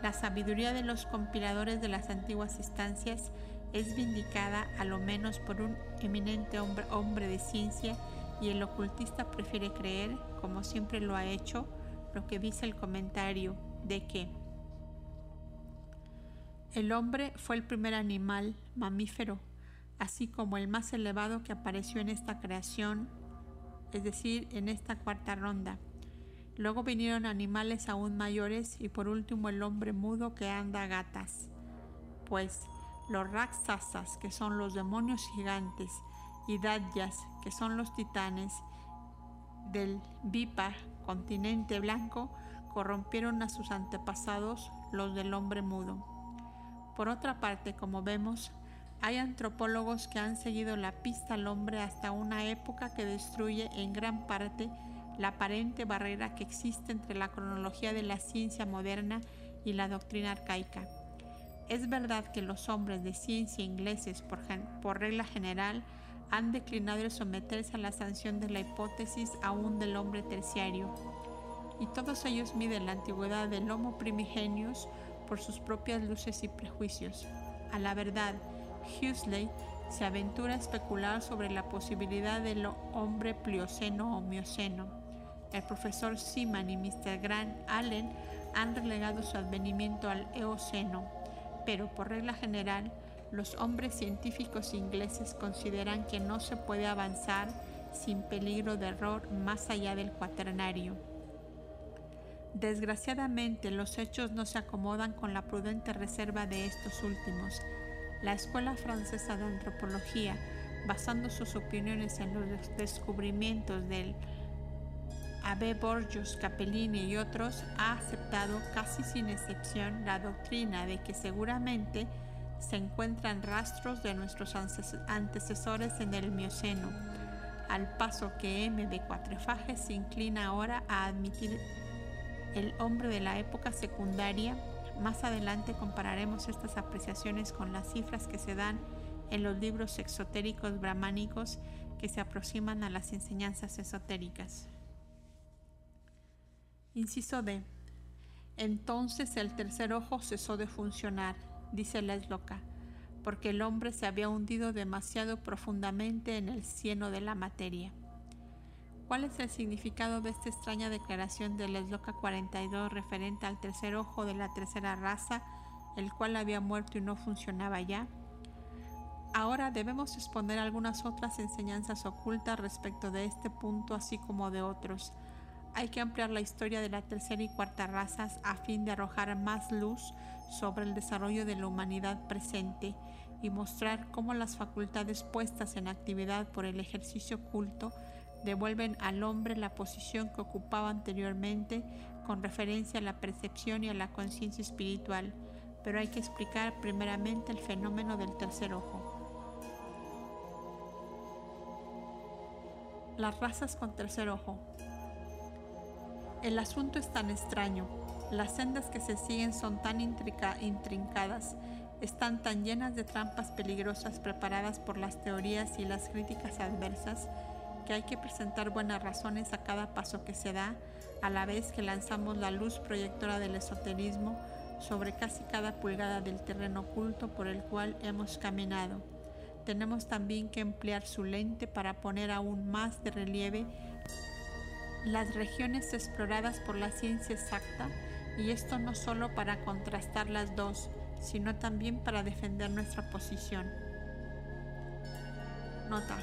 la sabiduría de los compiladores de las antiguas instancias es vindicada a lo menos por un eminente hombre, hombre de ciencia y el ocultista prefiere creer, como siempre lo ha hecho, lo que dice el comentario de que el hombre fue el primer animal mamífero, así como el más elevado que apareció en esta creación, es decir, en esta cuarta ronda. Luego vinieron animales aún mayores y por último el hombre mudo que anda a gatas. Pues los Raksasas, que son los demonios gigantes, y Dadyas, que son los titanes del Vipa, continente blanco, corrompieron a sus antepasados, los del hombre mudo. Por otra parte, como vemos, hay antropólogos que han seguido la pista al hombre hasta una época que destruye en gran parte la aparente barrera que existe entre la cronología de la ciencia moderna y la doctrina arcaica. Es verdad que los hombres de ciencia ingleses, por, por regla general, han declinado el someterse a la sanción de la hipótesis aún del hombre terciario, y todos ellos miden la antigüedad del Homo primigenius por sus propias luces y prejuicios. A la verdad, Huxley se aventura a especular sobre la posibilidad del hombre plioceno o mioceno el profesor Seaman y Mr. Grant Allen han relegado su advenimiento al Eoceno, pero por regla general, los hombres científicos ingleses consideran que no se puede avanzar sin peligro de error más allá del cuaternario. Desgraciadamente, los hechos no se acomodan con la prudente reserva de estos últimos. La Escuela Francesa de Antropología, basando sus opiniones en los descubrimientos del Abe Borgios, Capellini y otros, ha aceptado casi sin excepción la doctrina de que seguramente se encuentran rastros de nuestros antecesores en el Mioceno, al paso que M de Cuatrefages se inclina ahora a admitir el hombre de la época secundaria. Más adelante compararemos estas apreciaciones con las cifras que se dan en los libros exotéricos brahmánicos que se aproximan a las enseñanzas esotéricas. Inciso D. Entonces el tercer ojo cesó de funcionar, dice la esloca, porque el hombre se había hundido demasiado profundamente en el cieno de la materia. ¿Cuál es el significado de esta extraña declaración de la esloca 42 referente al tercer ojo de la tercera raza, el cual había muerto y no funcionaba ya? Ahora debemos exponer algunas otras enseñanzas ocultas respecto de este punto, así como de otros hay que ampliar la historia de la tercera y cuarta razas a fin de arrojar más luz sobre el desarrollo de la humanidad presente y mostrar cómo las facultades puestas en actividad por el ejercicio culto devuelven al hombre la posición que ocupaba anteriormente con referencia a la percepción y a la conciencia espiritual, pero hay que explicar primeramente el fenómeno del tercer ojo. Las razas con tercer ojo. El asunto es tan extraño, las sendas que se siguen son tan intrincadas, están tan llenas de trampas peligrosas preparadas por las teorías y las críticas adversas que hay que presentar buenas razones a cada paso que se da, a la vez que lanzamos la luz proyectora del esoterismo sobre casi cada pulgada del terreno oculto por el cual hemos caminado. Tenemos también que emplear su lente para poner aún más de relieve las regiones exploradas por la ciencia exacta, y esto no solo para contrastar las dos, sino también para defender nuestra posición. Nota.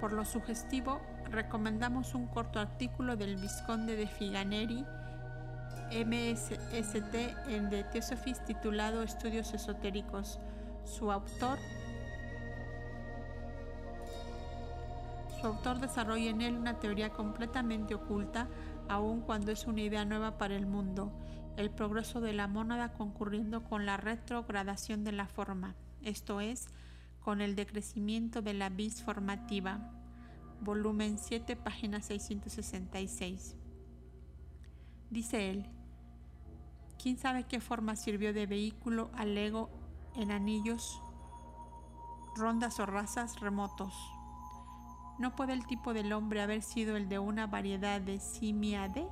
Por lo sugestivo, recomendamos un corto artículo del Visconde de Figaneri, MST, en The Theosophist titulado Estudios Esotéricos. Su autor Su autor desarrolla en él una teoría completamente oculta, aun cuando es una idea nueva para el mundo, el progreso de la mónada concurriendo con la retrogradación de la forma, esto es, con el decrecimiento de la vis formativa. Volumen 7, página 666. Dice él, ¿quién sabe qué forma sirvió de vehículo al ego en anillos, rondas o razas remotos? ¿No puede el tipo del hombre haber sido el de una variedad de simiade?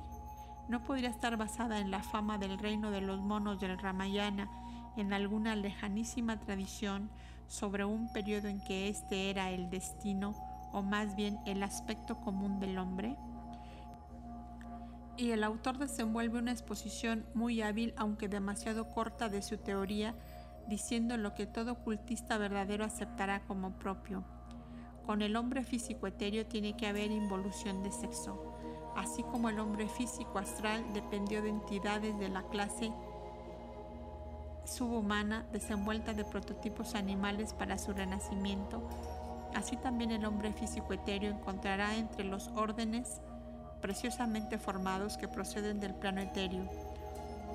¿No podría estar basada en la fama del reino de los monos del Ramayana, en alguna lejanísima tradición sobre un periodo en que este era el destino o más bien el aspecto común del hombre? Y el autor desenvuelve una exposición muy hábil, aunque demasiado corta, de su teoría, diciendo lo que todo cultista verdadero aceptará como propio. Con el hombre físico etéreo tiene que haber involución de sexo, así como el hombre físico astral dependió de entidades de la clase subhumana desenvuelta de prototipos animales para su renacimiento, así también el hombre físico etéreo encontrará entre los órdenes preciosamente formados que proceden del plano etéreo,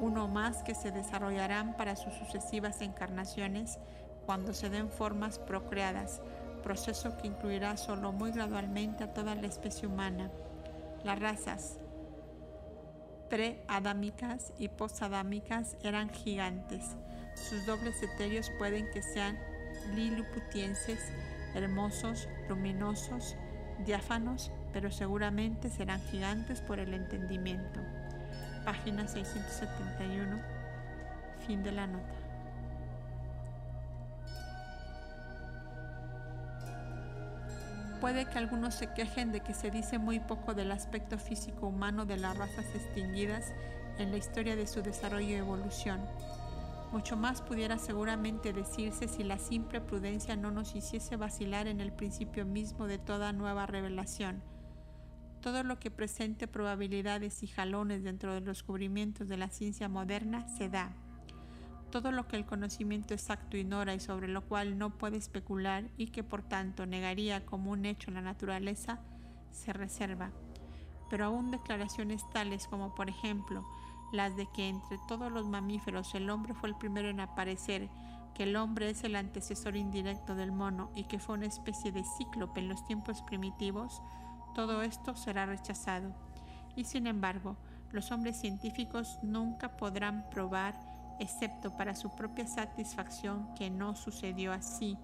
uno más que se desarrollarán para sus sucesivas encarnaciones cuando se den formas procreadas, proceso que incluirá solo muy gradualmente a toda la especie humana. Las razas pre-adámicas y post-adámicas eran gigantes. Sus dobles etéreos pueden que sean liliputienses, hermosos, luminosos, diáfanos, pero seguramente serán gigantes por el entendimiento. Página 671. Fin de la nota. Puede que algunos se quejen de que se dice muy poco del aspecto físico humano de las razas extinguidas en la historia de su desarrollo y evolución. Mucho más pudiera seguramente decirse si la simple prudencia no nos hiciese vacilar en el principio mismo de toda nueva revelación. Todo lo que presente probabilidades y jalones dentro de los descubrimientos de la ciencia moderna se da todo lo que el conocimiento exacto ignora y sobre lo cual no puede especular y que por tanto negaría como un hecho la naturaleza, se reserva. Pero aún declaraciones tales como por ejemplo las de que entre todos los mamíferos el hombre fue el primero en aparecer, que el hombre es el antecesor indirecto del mono y que fue una especie de cíclope en los tiempos primitivos, todo esto será rechazado. Y sin embargo, los hombres científicos nunca podrán probar excepto para su propia satisfacción que no sucedió así.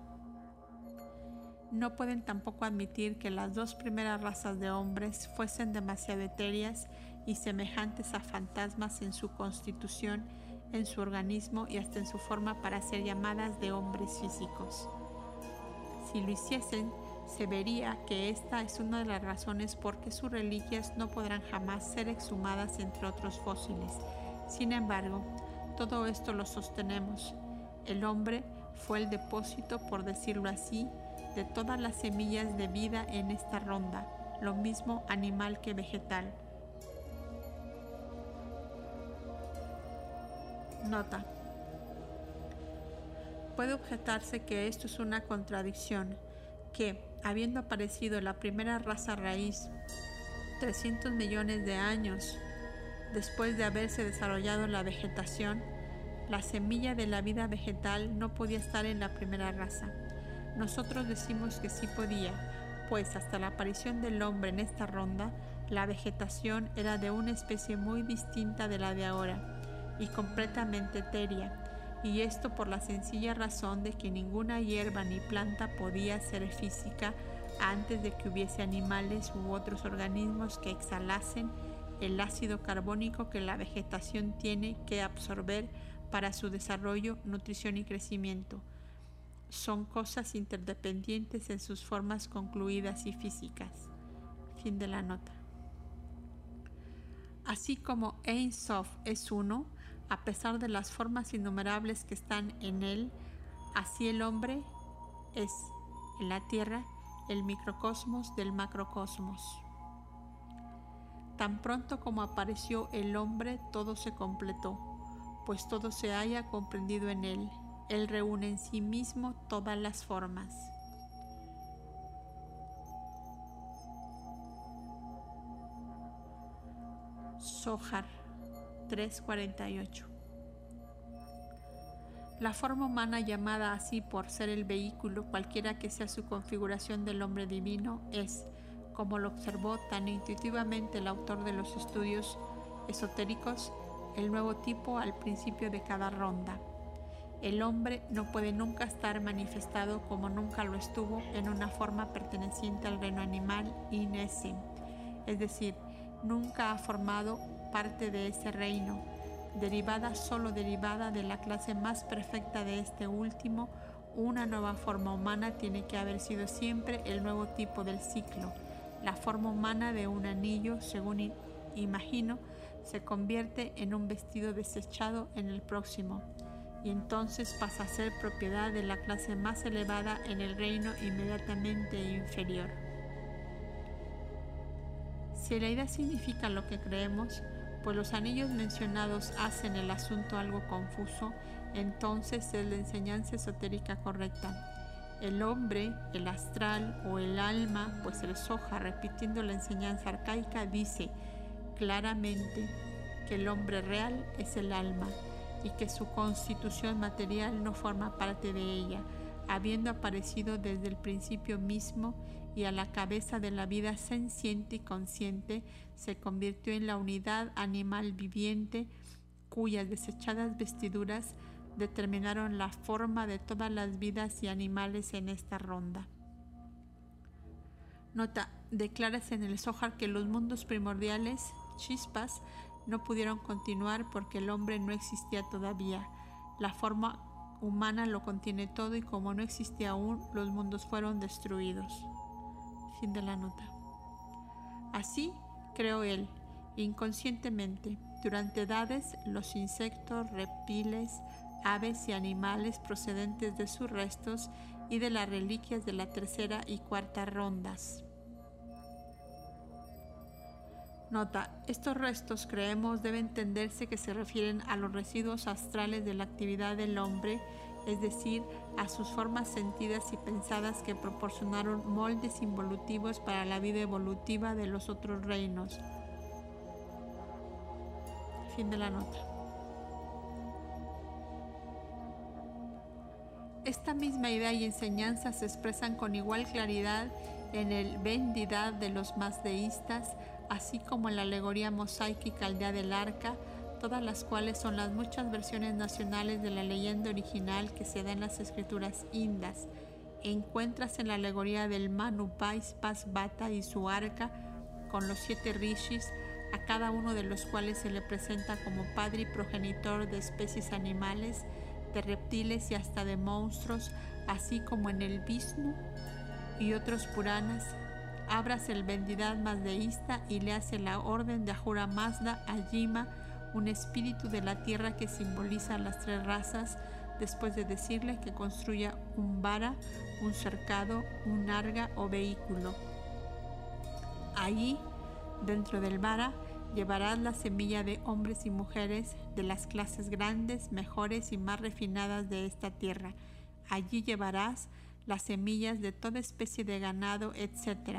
No pueden tampoco admitir que las dos primeras razas de hombres fuesen demasiado etéreas y semejantes a fantasmas en su constitución, en su organismo y hasta en su forma para ser llamadas de hombres físicos. Si lo hiciesen, se vería que esta es una de las razones por qué sus reliquias no podrán jamás ser exhumadas entre otros fósiles. Sin embargo, todo esto lo sostenemos. El hombre fue el depósito, por decirlo así, de todas las semillas de vida en esta ronda, lo mismo animal que vegetal. Nota. Puede objetarse que esto es una contradicción, que, habiendo aparecido la primera raza raíz 300 millones de años Después de haberse desarrollado la vegetación, la semilla de la vida vegetal no podía estar en la primera raza. Nosotros decimos que sí podía, pues hasta la aparición del hombre en esta ronda, la vegetación era de una especie muy distinta de la de ahora y completamente etérea, y esto por la sencilla razón de que ninguna hierba ni planta podía ser física antes de que hubiese animales u otros organismos que exhalasen el ácido carbónico que la vegetación tiene que absorber para su desarrollo, nutrición y crecimiento. Son cosas interdependientes en sus formas concluidas y físicas. Fin de la nota. Así como Ein Sof es uno, a pesar de las formas innumerables que están en él, así el hombre es en la tierra el microcosmos del macrocosmos. Tan pronto como apareció el hombre, todo se completó, pues todo se haya comprendido en él. Él reúne en sí mismo todas las formas. Sohar 348 La forma humana llamada así por ser el vehículo, cualquiera que sea su configuración del hombre divino, es, como lo observó tan intuitivamente el autor de los estudios esotéricos, el nuevo tipo al principio de cada ronda. El hombre no puede nunca estar manifestado como nunca lo estuvo en una forma perteneciente al reino animal inesim, es decir, nunca ha formado parte de ese reino, derivada solo derivada de la clase más perfecta de este último, una nueva forma humana tiene que haber sido siempre el nuevo tipo del ciclo, la forma humana de un anillo, según imagino, se convierte en un vestido desechado en el próximo, y entonces pasa a ser propiedad de la clase más elevada en el reino inmediatamente inferior. Si la idea significa lo que creemos, pues los anillos mencionados hacen el asunto algo confuso, entonces es la enseñanza esotérica correcta. El hombre, el astral o el alma, pues el soja, repitiendo la enseñanza arcaica, dice claramente que el hombre real es el alma y que su constitución material no forma parte de ella, habiendo aparecido desde el principio mismo y a la cabeza de la vida senciente y consciente, se convirtió en la unidad animal viviente cuyas desechadas vestiduras determinaron la forma de todas las vidas y animales en esta ronda. Nota, declaras en el Zohar que los mundos primordiales, chispas, no pudieron continuar porque el hombre no existía todavía. La forma humana lo contiene todo y como no existía aún, los mundos fueron destruidos. Fin de la nota. Así creó él, inconscientemente, durante edades, los insectos, reptiles, aves y animales procedentes de sus restos y de las reliquias de la tercera y cuarta rondas. Nota, estos restos creemos debe entenderse que se refieren a los residuos astrales de la actividad del hombre, es decir, a sus formas sentidas y pensadas que proporcionaron moldes involutivos para la vida evolutiva de los otros reinos. Fin de la nota. Esta misma idea y enseñanza se expresan con igual claridad en el Vendidad de los Mazdeístas, así como en la alegoría mosaica Aldea del Arca, todas las cuales son las muchas versiones nacionales de la leyenda original que se da en las escrituras indas. Encuentras en la alegoría del Manu Pais Bata y su arca, con los siete rishis, a cada uno de los cuales se le presenta como padre y progenitor de especies animales, de reptiles y hasta de monstruos, así como en el Vishnu y otros Puranas. Abras el Vendidad Mazdeísta y le hace la orden de Ahura Mazda a Yima, un espíritu de la tierra que simboliza las tres razas, después de decirle que construya un vara, un cercado, un arga o vehículo. Allí, dentro del vara, Llevarás la semilla de hombres y mujeres de las clases grandes, mejores y más refinadas de esta tierra. Allí llevarás las semillas de toda especie de ganado, etc.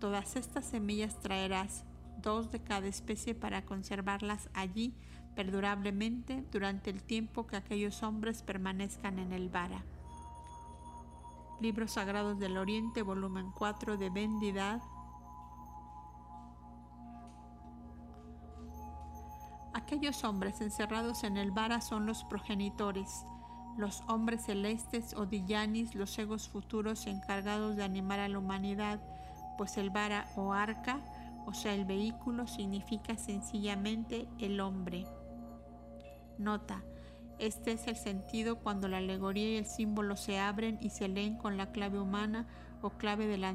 Todas estas semillas traerás, dos de cada especie para conservarlas allí perdurablemente durante el tiempo que aquellos hombres permanezcan en el Vara. Libros Sagrados del Oriente, volumen 4 de Bendidad, Aquellos hombres encerrados en el vara son los progenitores, los hombres celestes o diyanis, los egos futuros encargados de animar a la humanidad, pues el vara o arca, o sea, el vehículo, significa sencillamente el hombre. Nota, este es el sentido cuando la alegoría y el símbolo se abren y se leen con la clave humana o clave de la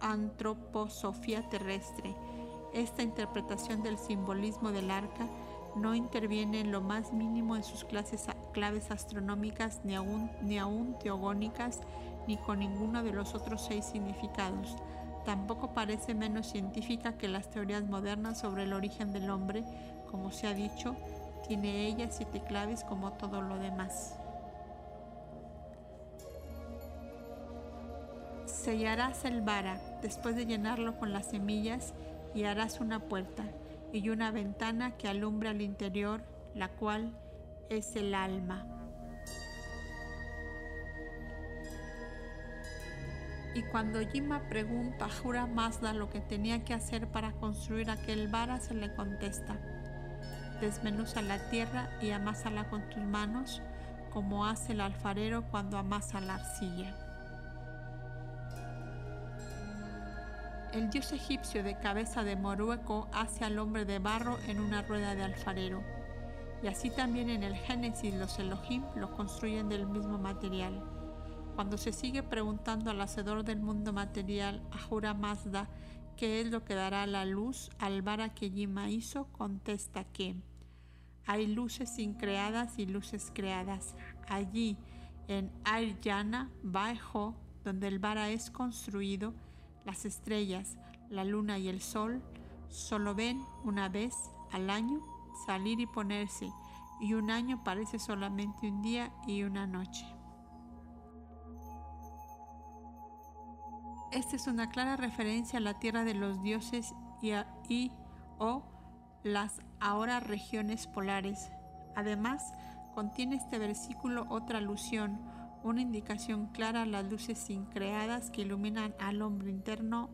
antroposofía terrestre. Esta interpretación del simbolismo del arca no interviene en lo más mínimo en sus clases, claves astronómicas ni aún, ni aún teogónicas ni con ninguno de los otros seis significados. Tampoco parece menos científica que las teorías modernas sobre el origen del hombre, como se ha dicho, tiene ella siete claves como todo lo demás. Sellarás el vara después de llenarlo con las semillas y harás una puerta y una ventana que alumbra al interior, la cual es el alma. Y cuando Yima pregunta a Jura Mazda lo que tenía que hacer para construir aquel vara, se le contesta, desmenuza la tierra y amásala con tus manos, como hace el alfarero cuando amasa la arcilla. El dios egipcio de cabeza de morueco hace al hombre de barro en una rueda de alfarero. Y así también en el Génesis los Elohim lo construyen del mismo material. Cuando se sigue preguntando al hacedor del mundo material, Ahura Mazda, qué es lo que dará la luz al vara que Yima hizo, contesta que hay luces increadas y luces creadas. Allí, en Aryana, Bajo, donde el vara es construido, las estrellas, la luna y el sol solo ven una vez al año salir y ponerse, y un año parece solamente un día y una noche. Esta es una clara referencia a la tierra de los dioses y, y o las ahora regiones polares. Además, contiene este versículo otra alusión una indicación clara a las luces increadas que iluminan al hombre interno,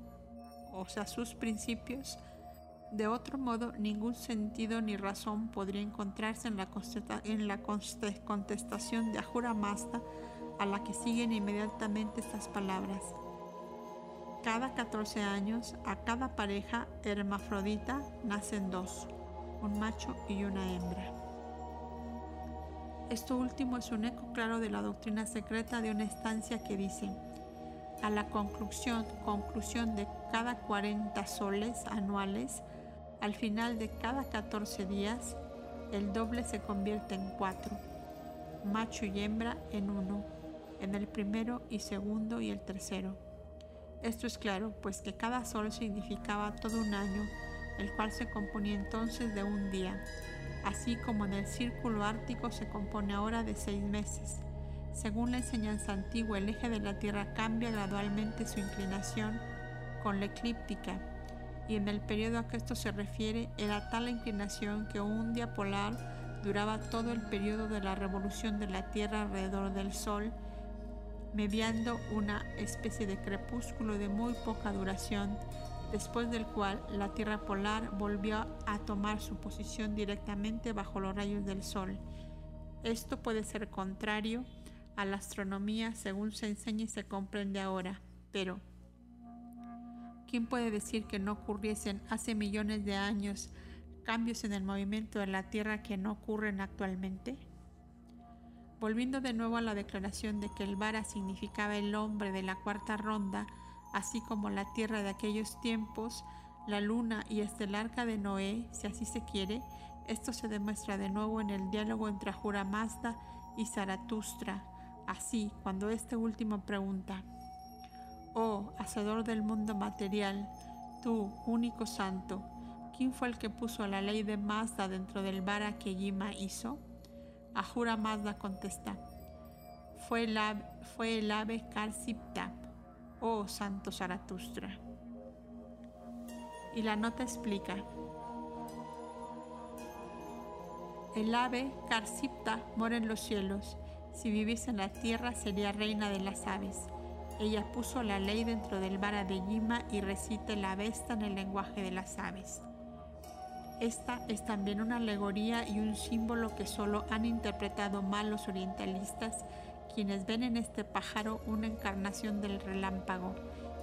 o sea, sus principios. De otro modo, ningún sentido ni razón podría encontrarse en la, contestación de Ahura Mazda a la que siguen inmediatamente estas palabras. Cada 14 años, a cada pareja hermafrodita nacen dos, un macho y una hembra. Esto último es un eco claro de la doctrina secreta de una estancia que dice, a la conclusión, conclusión de cada 40 soles anuales, al final de cada 14 días, el doble se convierte en cuatro, macho y hembra en uno, en el primero y segundo y el tercero. Esto es claro, pues que cada sol significaba todo un año, el cual se componía entonces de un día, así como en el círculo ártico se compone ahora de seis meses. Según la enseñanza antigua, el eje de la Tierra cambia gradualmente su inclinación con la eclíptica, y en el periodo a que esto se refiere era tal la inclinación que un día polar duraba todo el periodo de la revolución de la Tierra alrededor del Sol, mediando una especie de crepúsculo de muy poca duración después del cual la Tierra polar volvió a tomar su posición directamente bajo los rayos del Sol. Esto puede ser contrario a la astronomía según se enseña y se comprende ahora, pero ¿quién puede decir que no ocurriesen hace millones de años cambios en el movimiento de la Tierra que no ocurren actualmente? Volviendo de nuevo a la declaración de que el Vara significaba el hombre de la cuarta ronda, así como la tierra de aquellos tiempos, la luna y hasta el arca de Noé, si así se quiere, esto se demuestra de nuevo en el diálogo entre Ahura Mazda y Zaratustra. Así, cuando este último pregunta, Oh, hacedor del mundo material, tú, único santo, ¿quién fue el que puso la ley de Mazda dentro del vara que Yima hizo? Ahura Mazda contesta, fue el, fue el ave Karsipta, oh Santo Zaratustra. Y la nota explica, el ave Carsipta mora en los cielos, si viviese en la tierra sería reina de las aves. Ella puso la ley dentro del vara de Yima y recita la Avesta en el lenguaje de las aves. Esta es también una alegoría y un símbolo que solo han interpretado mal los orientalistas, quienes ven en este pájaro una encarnación del relámpago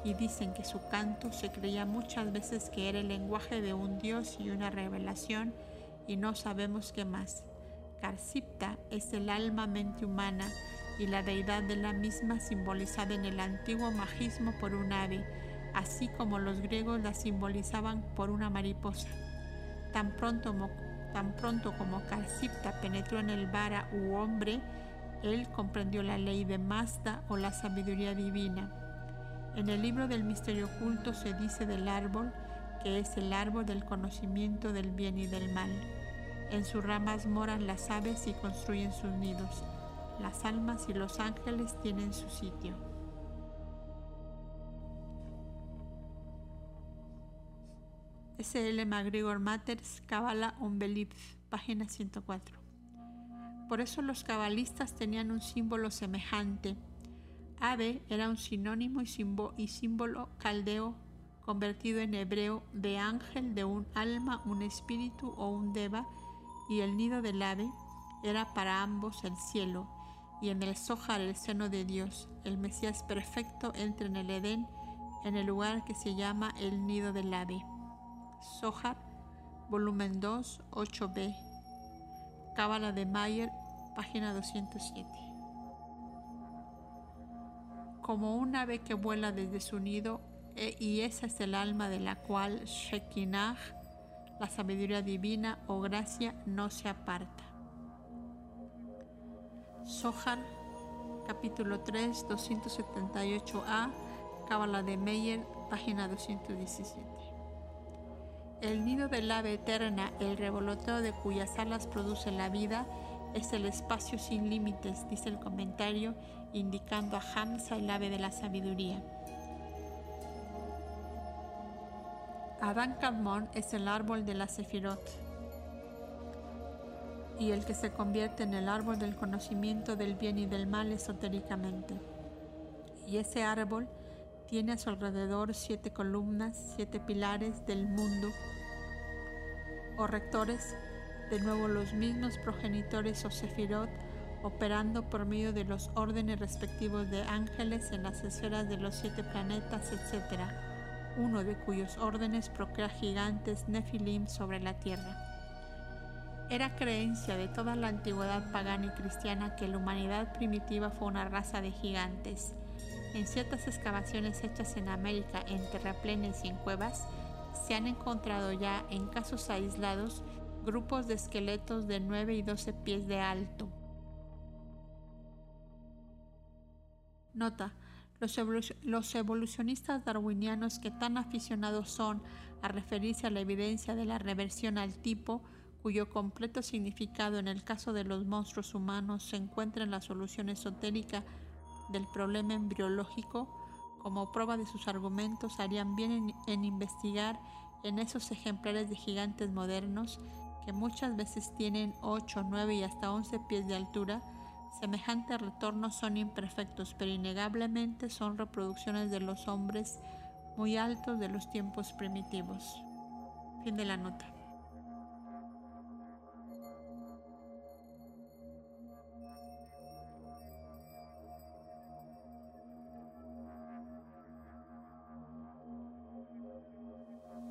y dicen que su canto se creía muchas veces que era el lenguaje de un dios y una revelación y no sabemos qué más. Carcipta es el alma mente humana y la deidad de la misma simbolizada en el antiguo magismo por un ave, así como los griegos la simbolizaban por una mariposa. Tan pronto, como, Carcipta penetró en el vara u hombre, él comprendió la ley de Mazda o la sabiduría divina. En el libro del misterio oculto se dice del árbol que es el árbol del conocimiento del bien y del mal. En sus ramas moran las aves y construyen sus nidos. Las almas y los ángeles tienen su sitio. S.L. MacGregor Matters, Kabbalah Unbelief, página 104. Por eso los cabalistas tenían un símbolo semejante. Ave era un sinónimo y, símbolo caldeo convertido en hebreo de ángel, de un alma, un espíritu o un deva, y el nido del ave era para ambos el cielo, y en el Zohar el seno de Dios. El Mesías perfecto entra en el Edén, en el lugar que se llama el nido del ave. Sohar, volumen 2, 8b. Cábala de Mayer, página 207. Como un ave que vuela desde su nido, e, y esa es el alma de la cual Shekinah, la sabiduría divina o gracia, no se aparta. Sohar, capítulo 3, 278a, Cábala de Meyer, página 217. El nido del ave eterna, el revoloteo de cuyas alas produce la vida, es el espacio sin límites, dice el comentario, indicando a Hamza el ave de la sabiduría. Adán Kadmon es el árbol de la Sefirot y el que se convierte en el árbol del conocimiento del bien y del mal esotéricamente. Y ese árbol tiene a su alrededor siete columnas, siete pilares del mundo o rectores, de nuevo los mismos progenitores o sefirot, operando por medio de los órdenes respectivos de ángeles en las esferas de los siete planetas, etc., uno de cuyos órdenes procrea gigantes nefilim sobre la tierra. Era creencia de toda la antigüedad pagana y cristiana que la humanidad primitiva fue una raza de gigantes, en ciertas excavaciones hechas en América, en terraplenes y en cuevas, se han encontrado ya en casos aislados grupos de esqueletos de 9 y 12 pies de alto. Nota, los, los, evolucionistas darwinianos que tan aficionados son a referirse a la evidencia de la reversión al tipo, cuyo completo significado en el caso de los monstruos humanos se encuentra en la solución esotérica del problema embriológico, como prueba de sus argumentos, harían bien en, investigar en esos ejemplares de gigantes modernos que muchas veces tienen 8, 9 y hasta 11 pies de altura, semejantes retornos son imperfectos, pero innegablemente son reproducciones de los hombres muy altos de los tiempos primitivos. Fin de la nota.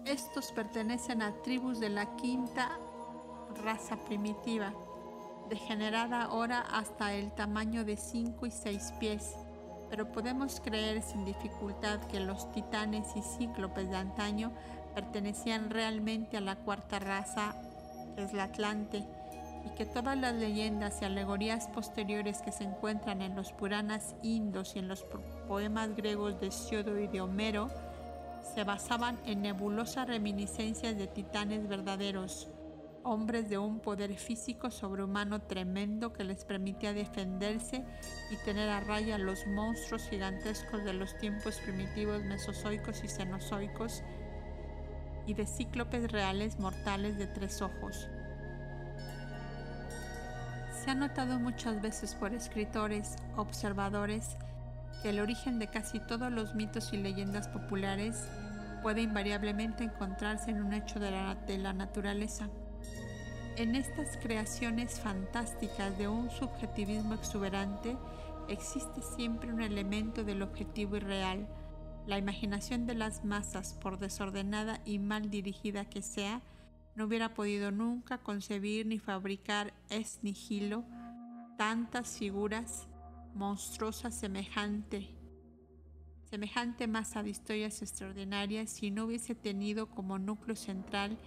Estos pertenecen a tribus de la quinta raza primitiva, degenerada ahora hasta el tamaño de 5 y 6 pies, pero podemos creer sin dificultad que los titanes y cíclopes de antaño pertenecían realmente a la cuarta raza, que es la Atlante, y que todas las leyendas y alegorías posteriores que se encuentran en los Puranas indos y en los poemas griegos de Siodo y de Homero se basaban en nebulosas reminiscencias de titanes verdaderos, hombres de un poder físico sobrehumano tremendo que les permitía defenderse y tener a raya los monstruos gigantescos de los tiempos primitivos mesozoicos y cenozoicos y de cíclopes reales mortales de tres ojos. Se ha notado muchas veces por escritores, observadores, que el origen de casi todos los mitos y leyendas populares puede invariablemente encontrarse en un hecho de la, naturaleza. En estas creaciones fantásticas de un subjetivismo exuberante existe siempre un elemento del objetivo irreal. La imaginación de las masas, por desordenada y mal dirigida que sea, no hubiera podido nunca concebir ni fabricar es nihilo tantas figuras monstruosas semejante semejante masa de historias extraordinarias si no hubiese tenido como núcleo central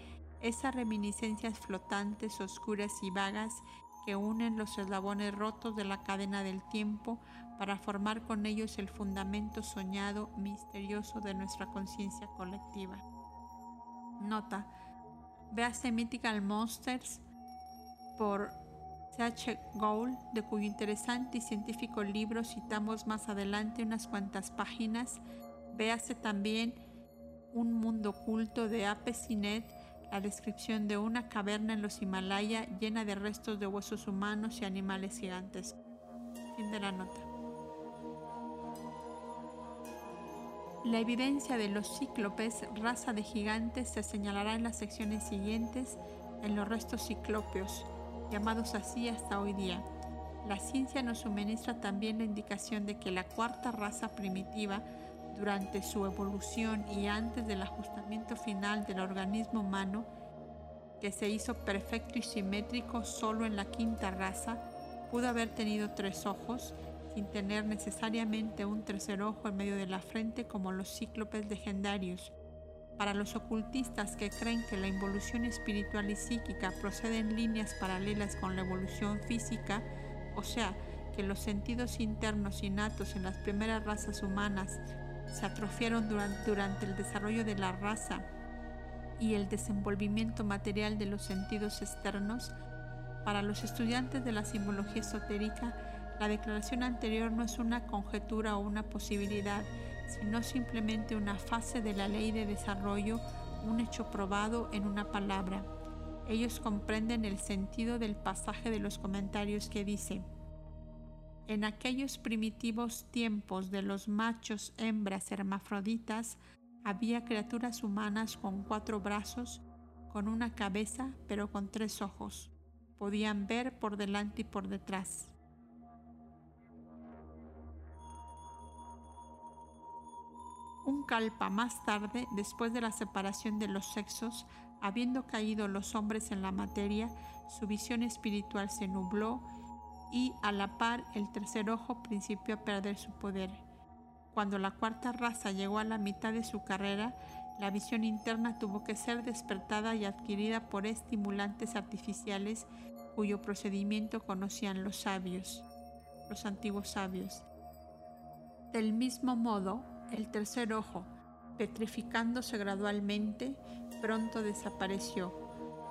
esas reminiscencias flotantes, oscuras y vagas que unen los eslabones rotos de la cadena del tiempo para formar con ellos el fundamento soñado, misterioso de nuestra conciencia colectiva. Nota. Véase Mythical Monsters por C.H. Gould, de cuyo interesante y científico libro citamos más adelante unas cuantas páginas. Véase también Un mundo oculto de Apesinet, la descripción de una caverna en los Himalaya llena de restos de huesos humanos y animales gigantes. Fin de la nota. La evidencia de los cíclopes, raza de gigantes, se señalará en las secciones siguientes en los restos ciclópeos, llamados así hasta hoy día. La ciencia nos suministra también la indicación de que la cuarta raza primitiva, durante su evolución y antes del ajustamiento final del organismo humano, que se hizo perfecto y simétrico solo en la quinta raza, pudo haber tenido tres ojos, sin tener necesariamente un tercer ojo en medio de la frente como los cíclopes legendarios. Para los ocultistas que creen que la involución espiritual y psíquica procede en líneas paralelas con la evolución física, o sea, que los sentidos internos innatos en las primeras razas humanas se atrofiaron durante, durante el desarrollo de la raza y el desenvolvimiento material de los sentidos externos, para los estudiantes de la simbología esotérica, la declaración anterior no es una conjetura o una posibilidad, sino simplemente una fase de la ley de desarrollo, un hecho probado en una palabra. Ellos comprenden el sentido del pasaje de los comentarios que dice, en aquellos primitivos tiempos de los machos hembras hermafroditas, había criaturas humanas con cuatro brazos, con una cabeza, pero con tres ojos. Podían ver por delante y por detrás. Un kalpa más tarde, después de la separación de los sexos, habiendo caído los hombres en la materia, su visión espiritual se nubló y a la par el tercer ojo principió a perder su poder. Cuando la cuarta raza llegó a la mitad de su carrera, la visión interna tuvo que ser despertada y adquirida por estimulantes artificiales cuyo procedimiento conocían los sabios, los antiguos sabios. Del mismo modo, el tercer ojo, petrificándose gradualmente, pronto desapareció.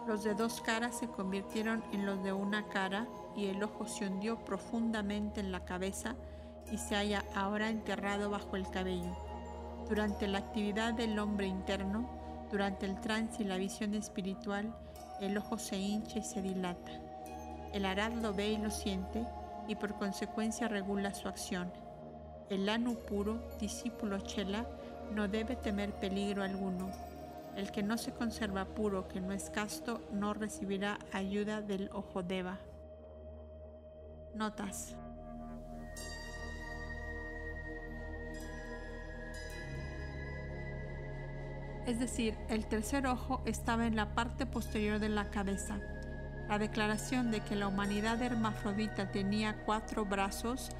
Los de dos caras se convirtieron en los de una cara y el ojo se hundió profundamente en la cabeza y se halla ahora enterrado bajo el cabello. Durante la actividad del hombre interno, durante el trance y la visión espiritual, el ojo se hincha y se dilata. El arad lo ve y lo siente y por consecuencia regula su acción. El anu puro, discípulo chela, no debe temer peligro alguno. El que no se conserva puro, que no es casto, no recibirá ayuda del ojo deva. Notas. Es decir, el tercer ojo estaba en la parte posterior de la cabeza. La declaración de que la humanidad hermafrodita tenía cuatro brazos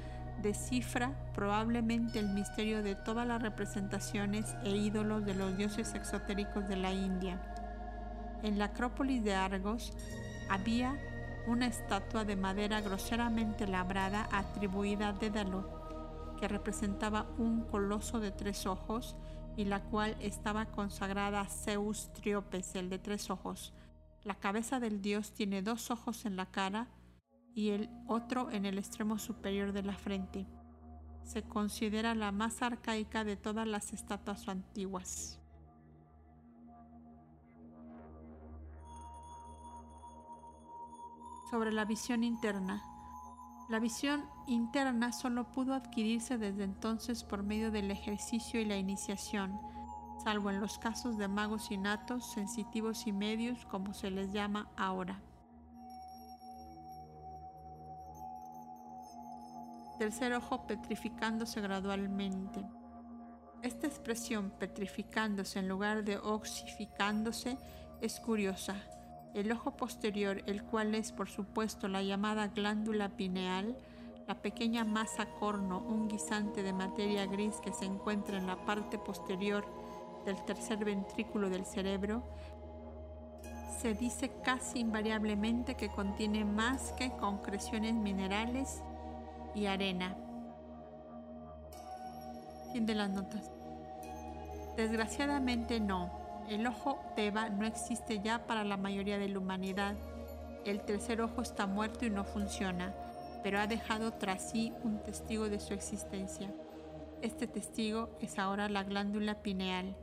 descifra probablemente el misterio de todas las representaciones e ídolos de los dioses exotéricos de la India. En la Acrópolis de Argos había una estatua de madera groseramente labrada atribuida a Dédalo, que representaba un coloso de tres ojos y la cual estaba consagrada a Zeus Triopes, el de tres ojos. La cabeza del dios tiene dos ojos en la cara y el otro en el extremo superior de la frente. Se considera la más arcaica de todas las estatuas antiguas. Sobre la visión interna. La visión interna solo pudo adquirirse desde entonces por medio del ejercicio y la iniciación. salvo en los casos de magos innatos, sensitivos y medios, como se les llama ahora. Tercer ojo petrificándose gradualmente. Esta expresión petrificándose en lugar de oxificándose es curiosa. El ojo posterior, el cual es por supuesto la llamada glándula pineal, la pequeña masa corno, un guisante de materia gris que se encuentra en la parte posterior del tercer ventrículo del cerebro, se dice casi invariablemente que contiene más que concreciones minerales y arena. Fin de las notas. Desgraciadamente no. El ojo Eva no existe ya para la mayoría de la humanidad. El tercer ojo está muerto y no funciona, pero ha dejado tras sí un testigo de su existencia. Este testigo es ahora la glándula pineal.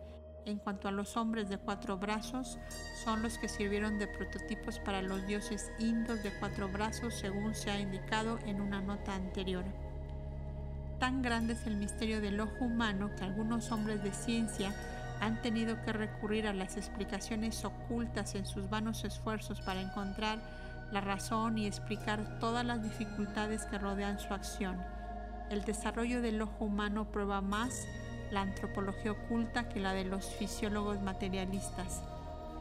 En cuanto a los hombres de cuatro brazos, son los que sirvieron de prototipos para los dioses indos de cuatro brazos, según se ha indicado en una nota anterior. Tan grande es el misterio del ojo humano que algunos hombres de ciencia han tenido que recurrir a las explicaciones ocultas en sus vanos esfuerzos para encontrar la razón y explicar todas las dificultades que rodean su acción. El desarrollo del ojo humano prueba más la antropología oculta que la de los fisiólogos materialistas.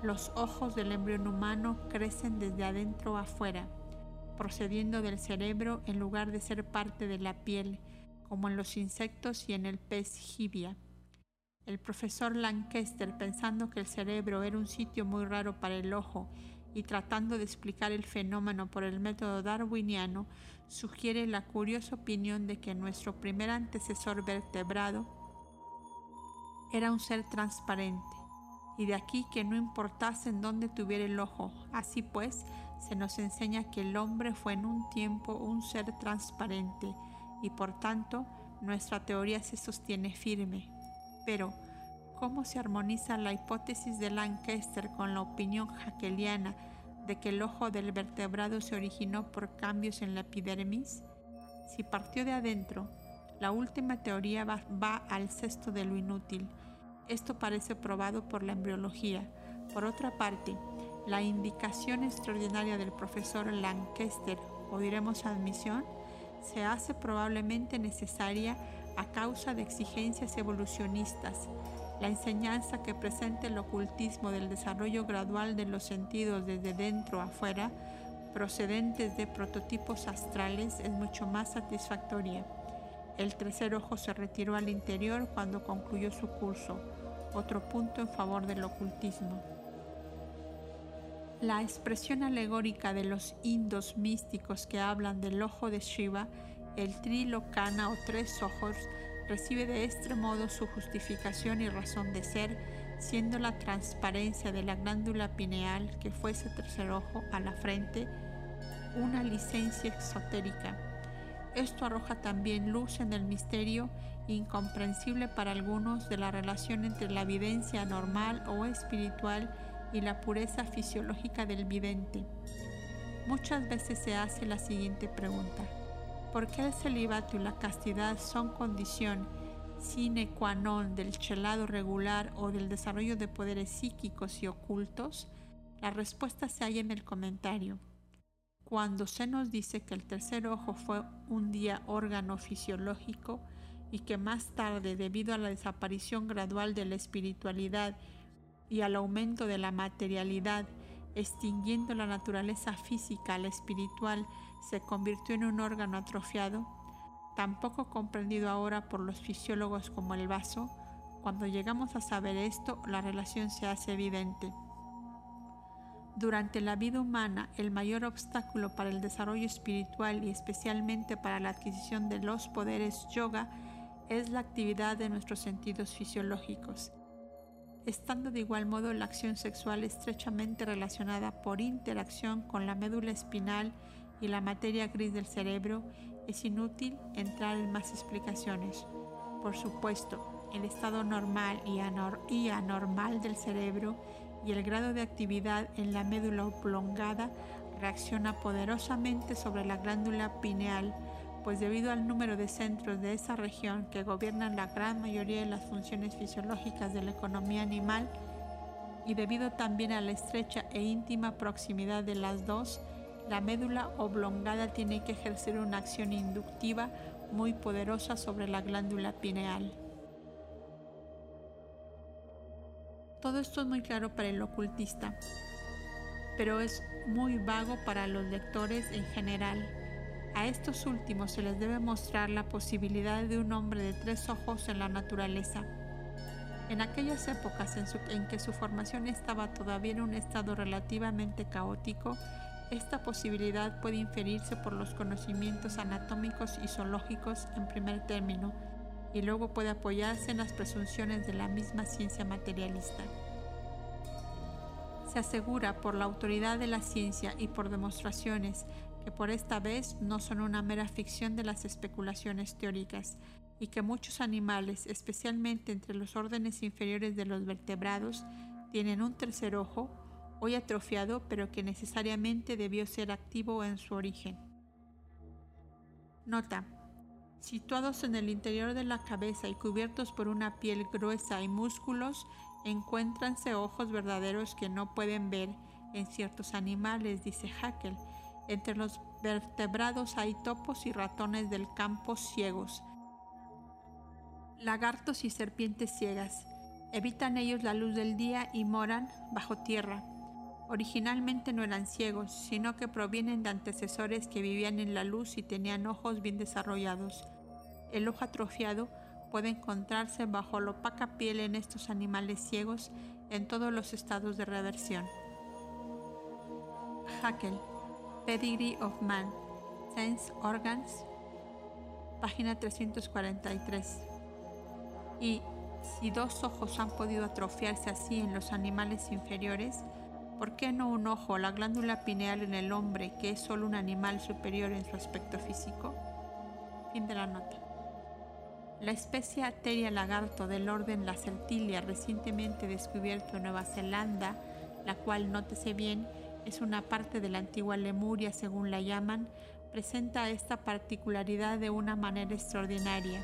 Los ojos del embrión humano crecen desde adentro afuera, procediendo del cerebro en lugar de ser parte de la piel, como en los insectos y en el pez jibia. El profesor Lancaster, pensando que el cerebro era un sitio muy raro para el ojo y tratando de explicar el fenómeno por el método darwiniano, sugiere la curiosa opinión de que nuestro primer antecesor vertebrado era un ser transparente, y de aquí que no importase en dónde tuviera el ojo. Así pues, se nos enseña que el hombre fue en un tiempo un ser transparente, y por tanto nuestra teoría se sostiene firme. Pero, ¿cómo se armoniza la hipótesis de Lancaster con la opinión hackeliana de que el ojo del vertebrado se originó por cambios en la epidermis? Si partió de adentro, la última teoría va, va al cesto de lo inútil, esto parece probado por la embriología. Por otra parte, la indicación extraordinaria del profesor Lancaster, o diremos admisión, se hace probablemente necesaria a causa de exigencias evolucionistas. La enseñanza que presenta el ocultismo del desarrollo gradual de los sentidos desde dentro a afuera, procedentes de prototipos astrales, es mucho más satisfactoria. El tercer ojo se retiró al interior cuando concluyó su curso, otro punto en favor del ocultismo. La expresión alegórica de los indos místicos que hablan del ojo de Shiva, el trilokana o tres ojos, recibe de este modo su justificación y razón de ser, siendo la transparencia de la glándula pineal que fuese tercer ojo a la frente una licencia exotérica esto arroja también luz en el misterio incomprensible para algunos de la relación entre la evidencia normal o espiritual y la pureza fisiológica del vidente. Muchas veces se hace la siguiente pregunta. ¿Por qué el celibato y la castidad son condición sine qua non del chelado regular o del desarrollo de poderes psíquicos y ocultos? La respuesta se halla en el comentario. Cuando se nos dice que el tercer ojo fue un día órgano fisiológico y que más tarde, debido a la desaparición gradual de la espiritualidad y al aumento de la materialidad, extinguiendo la naturaleza física, la espiritual se convirtió en un órgano atrofiado, tampoco comprendido ahora por los fisiólogos como el vaso, cuando llegamos a saber esto, la relación se hace evidente. Durante la vida humana, el mayor obstáculo para el desarrollo espiritual y especialmente para la adquisición de los poderes yoga es la actividad de nuestros sentidos fisiológicos, estando de igual modo la acción sexual estrechamente relacionada por interacción con la médula espinal y la materia gris del cerebro, es inútil entrar en más explicaciones. Por supuesto, el estado normal y, anormal del cerebro y el grado de actividad en la médula oblongada reacciona poderosamente sobre la glándula pineal, pues debido al número de centros de esa región que gobiernan la gran mayoría de las funciones fisiológicas de la economía animal, y debido también a la estrecha e íntima proximidad de las dos, la médula oblongada tiene que ejercer una acción inductiva muy poderosa sobre la glándula pineal. Todo esto es muy claro para el ocultista, pero es muy vago para los lectores en general. A estos últimos se les debe mostrar la posibilidad de un hombre de tres ojos en la naturaleza. En aquellas épocas en, que su formación estaba todavía en un estado relativamente caótico, esta posibilidad puede inferirse por los conocimientos anatómicos y zoológicos en primer término y luego puede apoyarse en las presunciones de la misma ciencia materialista. Se asegura por la autoridad de la ciencia y por demostraciones que por esta vez no son una mera ficción de las especulaciones teóricas y que muchos animales, especialmente entre los órdenes inferiores de los vertebrados, tienen un tercer ojo, hoy atrofiado, pero que necesariamente debió ser activo en su origen. Nota. Situados en el interior de la cabeza y cubiertos por una piel gruesa y músculos, encuéntranse ojos verdaderos que no pueden ver en ciertos animales, dice Haeckel. Entre los vertebrados hay topos y ratones del campo ciegos, lagartos y serpientes ciegas. Evitan ellos la luz del día y moran bajo tierra. Originalmente no eran ciegos, sino que provienen de antecesores que vivían en la luz y tenían ojos bien desarrollados. El ojo atrofiado puede encontrarse bajo la opaca piel en estos animales ciegos en todos los estados de reversión. Haeckel, Pedigree of Man, Sense Organs, página 343. Y si dos ojos han podido atrofiarse así en los animales inferiores, ¿por qué no un ojo, la glándula pineal en el hombre, que es solo un animal superior en su aspecto físico? Fin de la nota. La especie Ateria lagarto del orden Lacertilia, recientemente descubierto en Nueva Zelanda, la cual, nótese bien, es una parte de la antigua Lemuria según la llaman, presenta esta particularidad de una manera extraordinaria.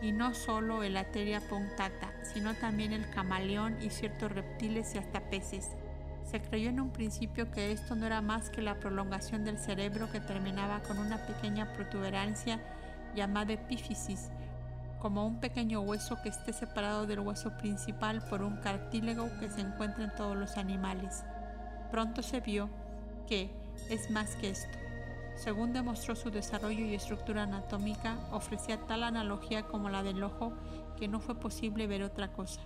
Y no solo el Ateria punctata, sino también el camaleón y ciertos reptiles y hasta peces. Se creyó en un principio que esto no era más que la prolongación del cerebro que terminaba con una pequeña protuberancia llamada epífisis, como un pequeño hueso que esté separado del hueso principal por un cartílago que se encuentra en todos los animales. Pronto se vio que es más que esto. Según demostró su desarrollo y estructura anatómica, ofrecía tal analogía como la del ojo que no fue posible ver otra cosa.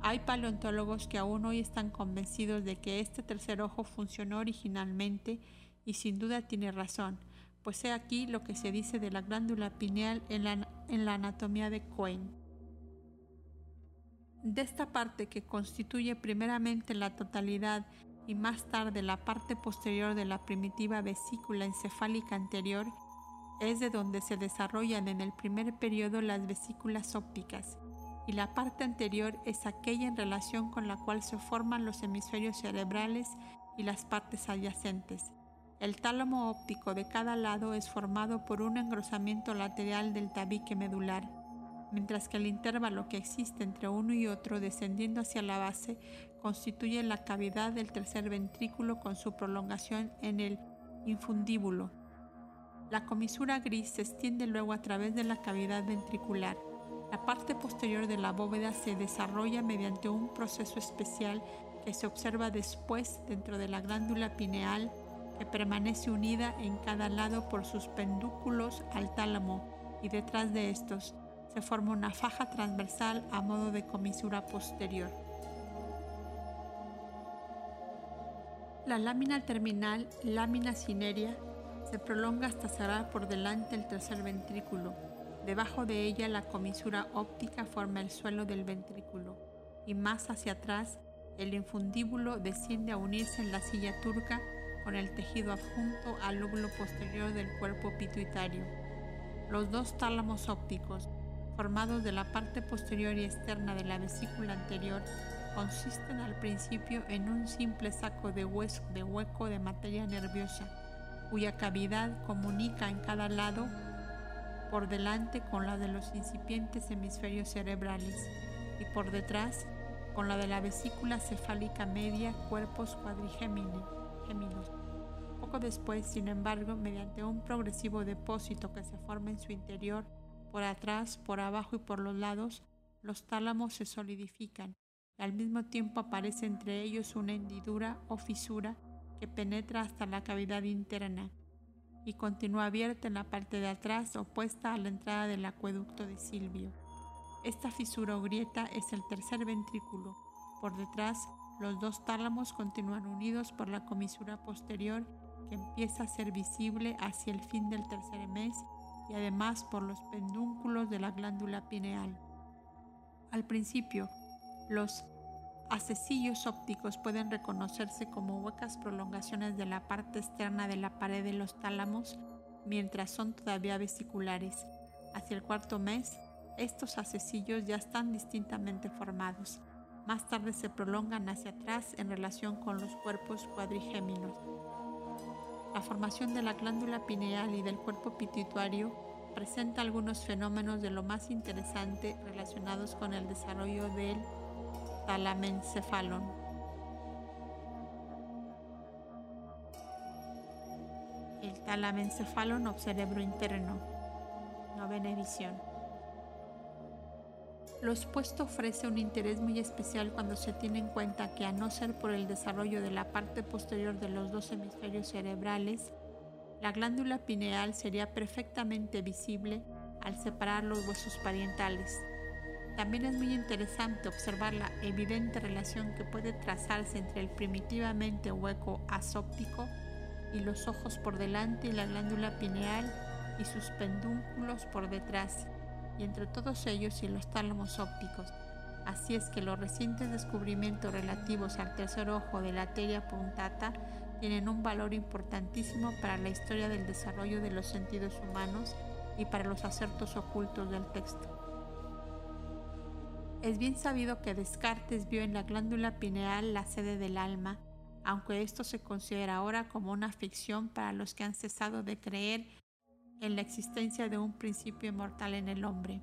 Hay paleontólogos que aún hoy están convencidos de que este tercer ojo funcionó originalmente y sin duda tiene razón, pues he aquí lo que se dice de la glándula pineal en la, anatomía de Cohen. De esta parte que constituye primeramente la totalidad y más tarde la parte posterior de la primitiva vesícula encefálica anterior, es de donde se desarrollan en el primer periodo las vesículas ópticas, y la parte anterior es aquella en relación con la cual se forman los hemisferios cerebrales y las partes adyacentes. El tálamo óptico de cada lado es formado por un engrosamiento lateral del tabique medular, mientras que el intervalo que existe entre uno y otro descendiendo hacia la base constituye la cavidad del tercer ventrículo con su prolongación en el infundíbulo. La comisura gris se extiende luego a través de la cavidad ventricular. La parte posterior de la bóveda se desarrolla mediante un proceso especial que se observa después dentro de la glándula pineal que permanece unida en cada lado por sus pendúculos al tálamo y detrás de estos se forma una faja transversal a modo de comisura posterior. La lámina terminal, lámina cinerea, se prolonga hasta cerrar por delante el tercer ventrículo. Debajo de ella la comisura óptica forma el suelo del ventrículo y más hacia atrás el infundíbulo desciende a unirse en la silla turca con el tejido adjunto al lóbulo posterior del cuerpo pituitario. Los dos tálamos ópticos, formados de la parte posterior y externa de la vesícula anterior, consisten al principio en un simple saco de hueso de hueco de materia nerviosa, cuya cavidad comunica en cada lado por delante con la de los incipientes hemisferios cerebrales y por detrás con la de la vesícula cefálica media, cuerpos cuadrigéminos. Poco después, sin embargo, mediante un progresivo depósito que se forma en su interior, por atrás, por abajo y por los lados, los tálamos se solidifican y al mismo tiempo aparece entre ellos una hendidura o fisura que penetra hasta la cavidad interna y continúa abierta en la parte de atrás opuesta a la entrada del acueducto de Silvio. Esta fisura o grieta es el tercer ventrículo. Por detrás, los dos tálamos continúan unidos por la comisura posterior que empieza a ser visible hacia el fin del tercer mes y además por los pedúnculos de la glándula pineal. Al principio, los acecillos ópticos pueden reconocerse como huecas prolongaciones de la parte externa de la pared de los tálamos mientras son todavía vesiculares. Hacia el cuarto mes, estos acecillos ya están distintamente formados. Más tarde se prolongan hacia atrás en relación con los cuerpos cuadrigéminos. La formación de la glándula pineal y del cuerpo pituitario presenta algunos fenómenos de lo más interesante relacionados con el desarrollo del talamencefalón. El talamencefalón o cerebro interno. Novena edición. Lo expuesto ofrece un interés muy especial cuando se tiene en cuenta que a no ser por el desarrollo de la parte posterior de los dos hemisferios cerebrales, la glándula pineal sería perfectamente visible al separar los huesos parientales. También es muy interesante observar la evidente relación que puede trazarse entre el primitivamente hueco asóptico y los ojos por delante y la glándula pineal y sus pendúnculos por detrás, y entre todos ellos y los tálamos ópticos. Así es que los recientes descubrimientos relativos al tercer ojo de la arteria puntata tienen un valor importantísimo para la historia del desarrollo de los sentidos humanos y para los acertos ocultos del texto. Es bien sabido que Descartes vio en la glándula pineal la sede del alma, aunque esto se considera ahora como una ficción para los que han cesado de creer en la existencia de un principio inmortal en el hombre.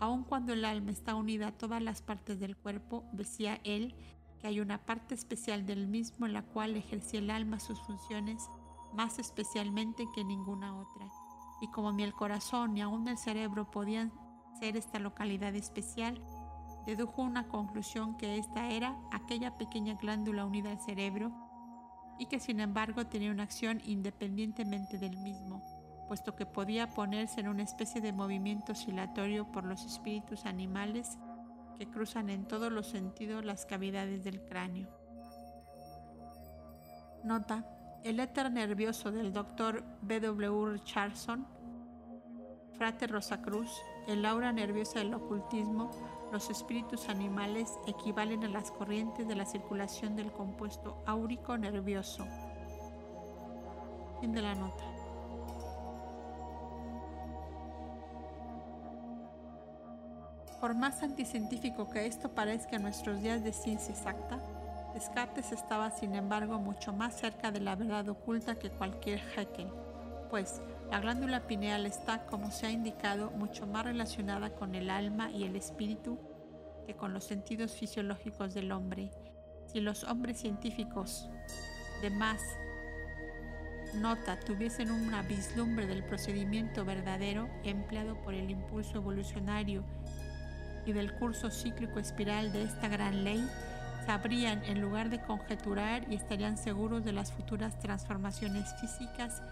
Aun cuando el alma está unida a todas las partes del cuerpo, decía él que hay una parte especial del mismo en la cual ejercía el alma sus funciones más especialmente que ninguna otra. Y como ni el corazón ni aún el cerebro podían ser esta localidad especial, dedujo una conclusión que esta era aquella pequeña glándula unida al cerebro y que sin embargo tenía una acción independientemente del mismo, puesto que podía ponerse en una especie de movimiento oscilatorio por los espíritus animales que cruzan en todos los sentidos las cavidades del cráneo. Nota, el éter nervioso del Dr. W. Richardson, Frate Rosacruz, el aura nerviosa del ocultismo, los espíritus animales equivalen a las corrientes de la circulación del compuesto áurico nervioso. Fin de la nota. Por más anticientífico que esto parezca en nuestros días de ciencia exacta, Descartes estaba sin embargo mucho más cerca de la verdad oculta que cualquier Haeckel, pues la glándula pineal está, como se ha indicado, mucho más relacionada con el alma y el espíritu que con los sentidos fisiológicos del hombre. Si los hombres científicos de más nota tuviesen una vislumbre del procedimiento verdadero empleado por el impulso evolucionario y del curso cíclico espiral de esta gran ley, sabrían en lugar de conjeturar y estarían seguros de las futuras transformaciones físicas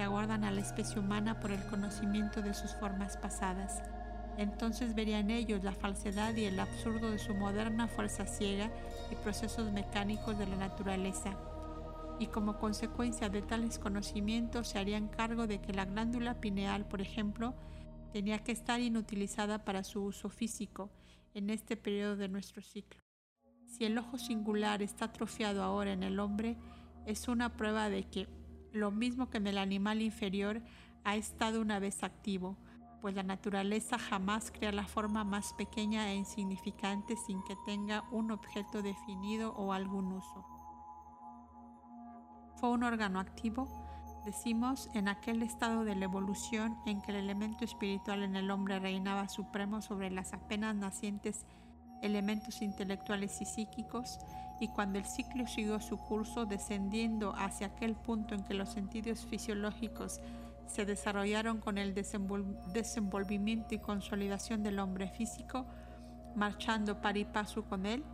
aguardan a la especie humana por el conocimiento de sus formas pasadas. Entonces verían ellos la falsedad y el absurdo de su moderna fuerza ciega y procesos mecánicos de la naturaleza. Y como consecuencia de tales conocimientos se harían cargo de que la glándula pineal, por ejemplo, tenía que estar inutilizada para su uso físico en este periodo de nuestro ciclo. Si el ojo singular está atrofiado ahora en el hombre, es una prueba de que lo mismo que en el animal inferior, ha estado una vez activo, pues la naturaleza jamás crea la forma más pequeña e insignificante sin que tenga un objeto definido o algún uso. Fue un órgano activo, Decimos en aquel estado de la evolución en que el elemento espiritual en el hombre reinaba supremo sobre las apenas nacientes elementos intelectuales y psíquicos, y cuando el ciclo siguió su curso descendiendo hacia aquel punto en que los sentidos fisiológicos se desarrollaron con el desenvolvimiento y consolidación del hombre físico, marchando par y paso con él,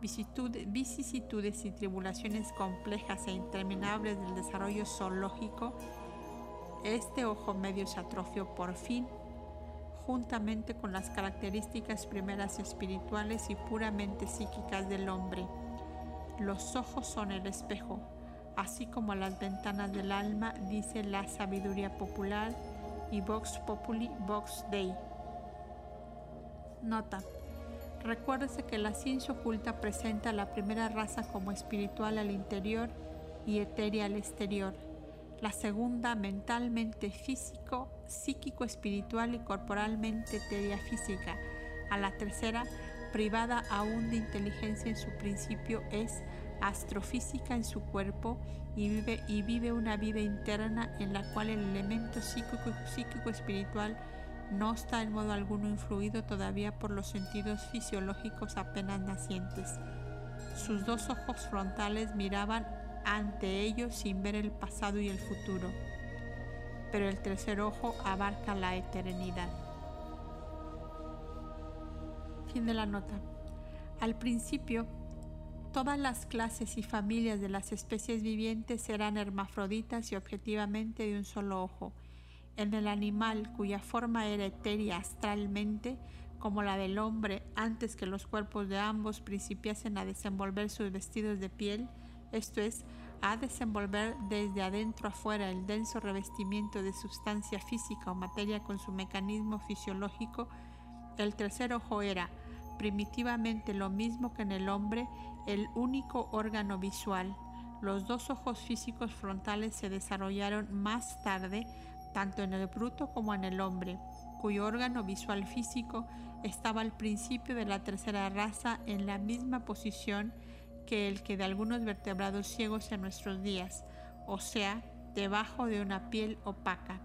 vicisitudes y tribulaciones complejas e interminables del desarrollo zoológico, este ojo medio se atrofió por fin, juntamente con las características primeras espirituales y puramente psíquicas del hombre. Los ojos son el espejo, así como las ventanas del alma, dice la sabiduría popular y Vox Populi, Vox Dei. Nota. Recuérdese que la ciencia oculta presenta a la primera raza como espiritual al interior y etérea al exterior. La segunda mentalmente físico, psíquico, espiritual y corporalmente física. A la tercera, privada aún de inteligencia en su principio, es astrofísica en su cuerpo y vive, y vive una vida interna en la cual el elemento psíquico, psíquico espiritual no está en modo alguno influido todavía por los sentidos fisiológicos apenas nacientes. Sus dos ojos frontales miraban ante ellos sin ver el pasado y el futuro, pero el tercer ojo abarca la eternidad. Fin de la nota. Al principio, todas las clases y familias de las especies vivientes eran hermafroditas y objetivamente de un solo ojo en el animal cuya forma era etérea astralmente, como la del hombre, antes que los cuerpos de ambos principiasen a desenvolver sus vestidos de piel, esto es, a desenvolver desde adentro afuera el denso revestimiento de sustancia física o materia con su mecanismo fisiológico, el tercer ojo era, primitivamente lo mismo que en el hombre, el único órgano visual. Los dos ojos físicos frontales se desarrollaron más tarde tanto en el bruto como en el hombre, cuyo órgano visual físico estaba al principio de la tercera raza en la misma posición que el que de algunos vertebrados ciegos en nuestros días, o sea, debajo de una piel opaca.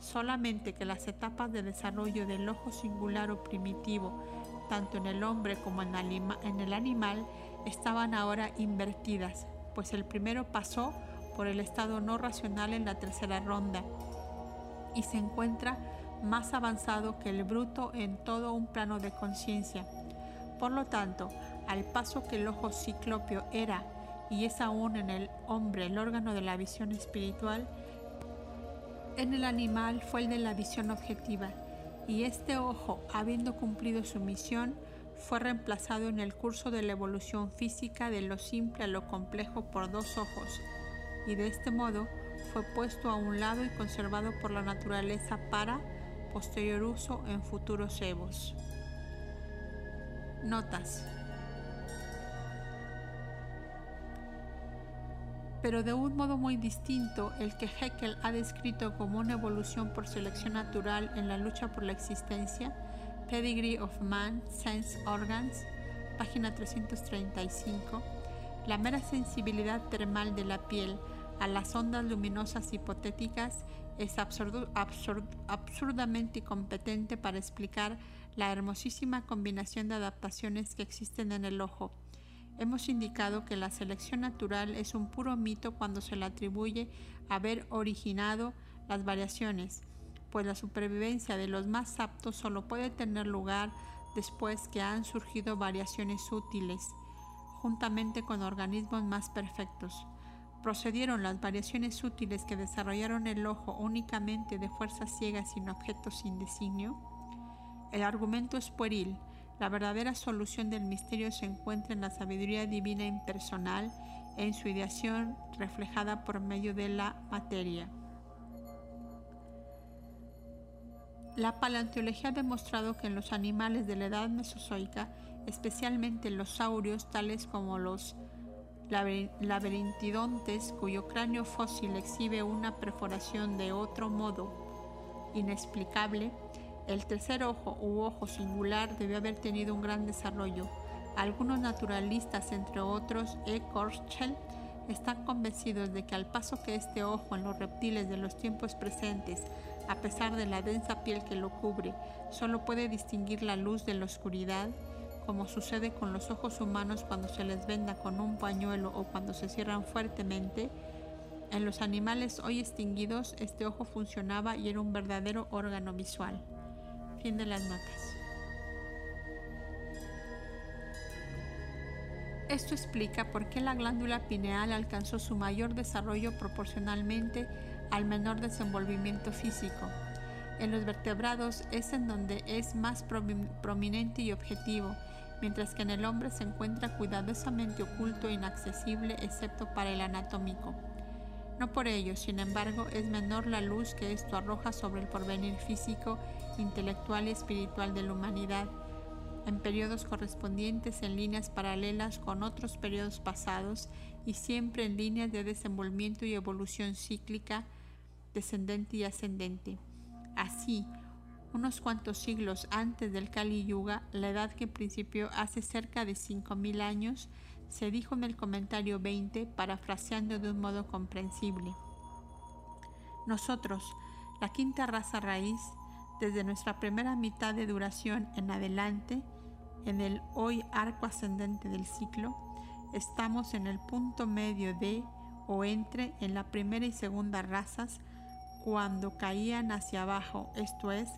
Solamente que las etapas de desarrollo del ojo singular o primitivo, tanto en el hombre como en, en el animal, estaban ahora invertidas, pues el primero pasó por el estado no racional en la tercera ronda y se encuentra más avanzado que el bruto en todo un plano de conciencia. Por lo tanto, al paso que el ojo ciclopio era y es aún en el hombre el órgano de la visión espiritual, en el animal fue el de la visión objetiva, y este ojo, habiendo cumplido su misión, fue reemplazado en el curso de la evolución física de lo simple a lo complejo por dos ojos, y de este modo fue puesto a un lado y conservado por la naturaleza para posterior uso en futuros evos. Notas. Pero de un modo muy distinto, el que Haeckel ha descrito como una evolución por selección natural en la lucha por la existencia, Pedigree of Man, Sense Organs, página 335, la mera sensibilidad termal de la piel a las ondas luminosas hipotéticas es absurdamente competente para explicar la hermosísima combinación de adaptaciones que existen en el ojo. Hemos indicado que la selección natural es un puro mito cuando se le atribuye haber originado las variaciones, pues la supervivencia de los más aptos solo puede tener lugar después que han surgido variaciones útiles, juntamente con organismos más perfectos procedieron las variaciones útiles que desarrollaron el ojo únicamente de fuerzas ciegas sin objetos sin designio? El argumento es pueril. La verdadera solución del misterio se encuentra en la sabiduría divina impersonal en su ideación reflejada por medio de la materia. La paleontología ha demostrado que en los animales de la edad mesozoica, especialmente los saurios tales como los laberintidontes cuyo cráneo fósil exhibe una perforación de otro modo inexplicable, el tercer ojo u ojo singular debió haber tenido un gran desarrollo. Algunos naturalistas, entre otros E. Korschel, están convencidos de que al paso que este ojo en los reptiles de los tiempos presentes, a pesar de la densa piel que lo cubre, solo puede distinguir la luz de la oscuridad, como sucede con los ojos humanos cuando se les venda con un pañuelo o cuando se cierran fuertemente, en los animales hoy extinguidos este ojo funcionaba y era un verdadero órgano visual. De las notas. Esto explica por qué la glándula pineal alcanzó su mayor desarrollo proporcionalmente al menor desenvolvimiento físico. En los vertebrados es en donde es más prominente y objetivo, mientras que en el hombre se encuentra cuidadosamente oculto e inaccesible excepto para el anatómico. No por ello, sin embargo, es menor la luz que esto arroja sobre el porvenir físico, intelectual y espiritual de la humanidad en periodos correspondientes en líneas paralelas con otros periodos pasados y siempre en líneas de desenvolvimiento y evolución cíclica, descendente y ascendente. Así, unos cuantos siglos antes del Kali Yuga, la edad que principió hace cerca de 5.000 años, se dijo en el comentario 20, parafraseando de un modo comprensible. Nosotros, la quinta raza raíz, desde nuestra primera mitad de duración en adelante, en el hoy arco ascendente del ciclo, estamos en el punto medio de o entre en la primera y segunda razas cuando caían hacia abajo, esto es,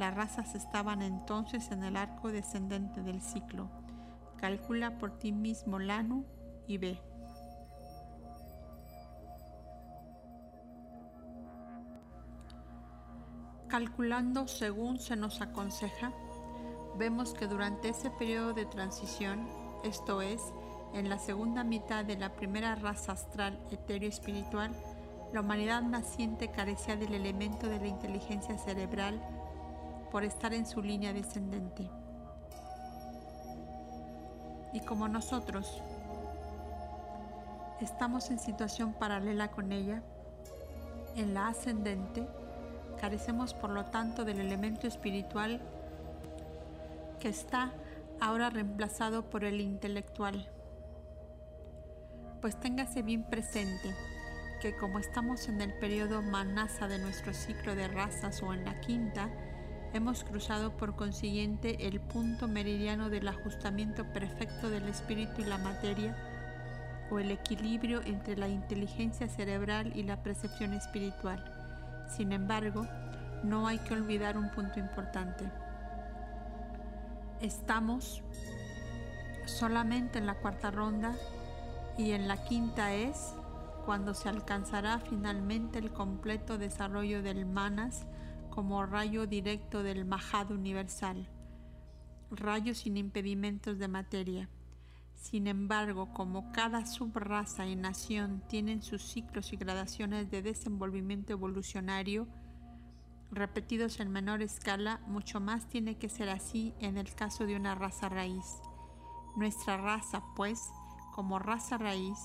las razas estaban entonces en el arco descendente del ciclo. Calcula por ti mismo Lanu y ve. Calculando según se nos aconseja, vemos que durante ese periodo de transición, esto es, en la segunda mitad de la primera raza astral etéreo espiritual, la humanidad naciente carecía del elemento de la inteligencia cerebral por estar en su línea descendente. Y como nosotros estamos en situación paralela con ella, en la ascendente, carecemos por lo tanto del elemento espiritual que está ahora reemplazado por el intelectual. Pues téngase bien presente que como estamos en el periodo manasa de nuestro ciclo de razas o en la quinta, hemos cruzado por consiguiente el punto meridiano del ajustamiento perfecto del espíritu y la materia, o el equilibrio entre la inteligencia cerebral y la percepción espiritual. Sin embargo, no hay que olvidar un punto importante. Estamos solamente en la cuarta ronda y en la quinta es cuando se alcanzará finalmente el completo desarrollo del manas como rayo directo del Mahad universal, rayo sin impedimentos de materia. Sin embargo, como cada subraza y nación tienen sus ciclos y gradaciones de desenvolvimiento evolucionario, repetidos en menor escala, mucho más tiene que ser así en el caso de una raza raíz. Nuestra raza, pues, como raza raíz,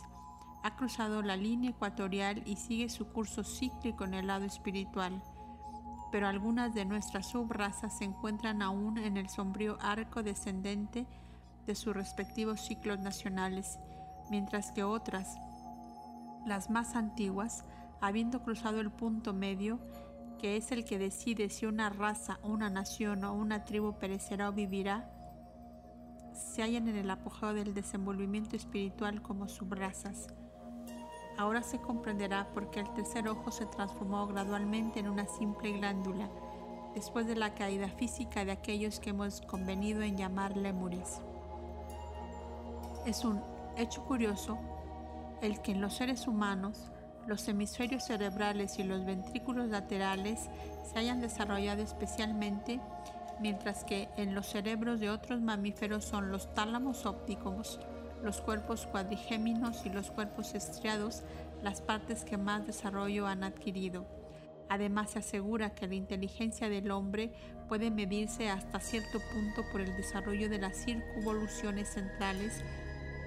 ha cruzado la línea ecuatorial y sigue su curso cíclico en el lado espiritual, pero algunas de nuestras subrazas se encuentran aún en el sombrío arco descendente de sus respectivos ciclos nacionales, mientras que otras, las más antiguas, habiendo cruzado el punto medio, que es el que decide si una raza, una nación o una tribu perecerá o vivirá, se hallan en el apogeo del desenvolvimiento espiritual como subrazas. Ahora se comprenderá por qué el tercer ojo se transformó gradualmente en una simple glándula, después de la caída física de aquellos que hemos convenido en llamar lémures. Es un hecho curioso el que en los seres humanos los hemisferios cerebrales y los ventrículos laterales se hayan desarrollado especialmente, mientras que en los cerebros de otros mamíferos son los tálamos ópticos, los cuerpos cuadrigéminos y los cuerpos estriados las partes que más desarrollo han adquirido. Además, se asegura que la inteligencia del hombre puede medirse hasta cierto punto por el desarrollo de las circunvoluciones centrales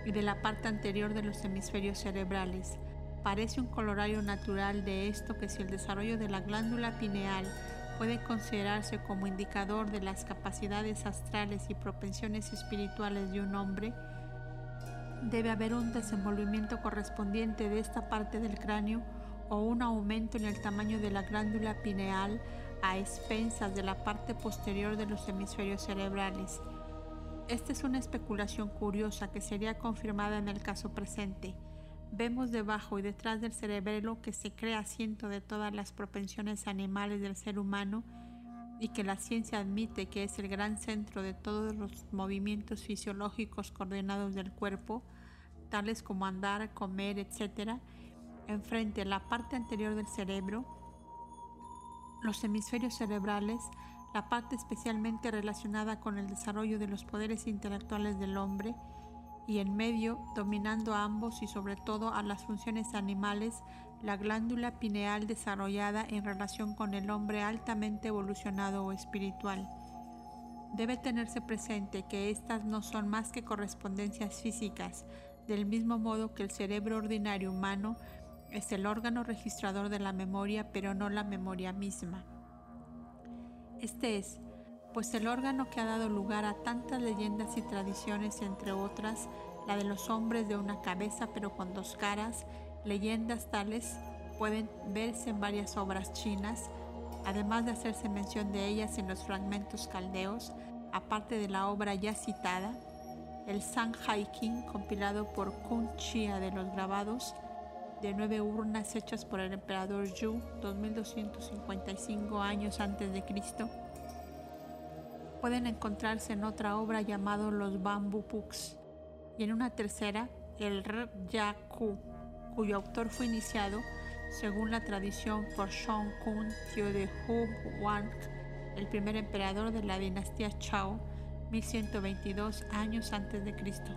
y de la parte anterior de los hemisferios cerebrales, Parece un colorario natural de esto que si el desarrollo de la glándula pineal puede considerarse como indicador de las capacidades astrales y propensiones espirituales de un hombre, debe haber un desenvolvimiento correspondiente de esta parte del cráneo o un aumento en el tamaño de la glándula pineal a expensas de la parte posterior de los hemisferios cerebrales. Esta es una especulación curiosa que sería confirmada en el caso presente. Vemos debajo y detrás del cerebelo que se crea asiento de todas las propensiones animales del ser humano y que la ciencia admite que es el gran centro de todos los movimientos fisiológicos coordinados del cuerpo, tales como andar, comer, etc., enfrente la parte anterior del cerebro, los hemisferios cerebrales, la parte especialmente relacionada con el desarrollo de los poderes intelectuales del hombre, y en medio, dominando a ambos y sobre todo a las funciones animales, la glándula pineal desarrollada en relación con el hombre altamente evolucionado o espiritual. Debe tenerse presente que estas no son más que correspondencias físicas, del mismo modo que el cerebro ordinario humano es el órgano registrador de la memoria, pero no la memoria misma. Este es, pues el órgano que ha dado lugar a tantas leyendas y tradiciones, entre otras, la de los hombres de una cabeza pero con dos caras, leyendas tales pueden verse en varias obras chinas, además de hacerse mención de ellas en los fragmentos caldeos, aparte de la obra ya citada, el San King compilado por Kun Chia de los grabados, de nueve urnas hechas por el emperador Yu 2255 años antes de Cristo, pueden encontrarse en otra obra llamado Los Bamboo Books y en una tercera, el Yaku, cuyo autor fue iniciado, según la tradición, por Shong Kun, tío de Hu Wang, el primer emperador de la dinastía Chao, 1122 años antes de Cristo.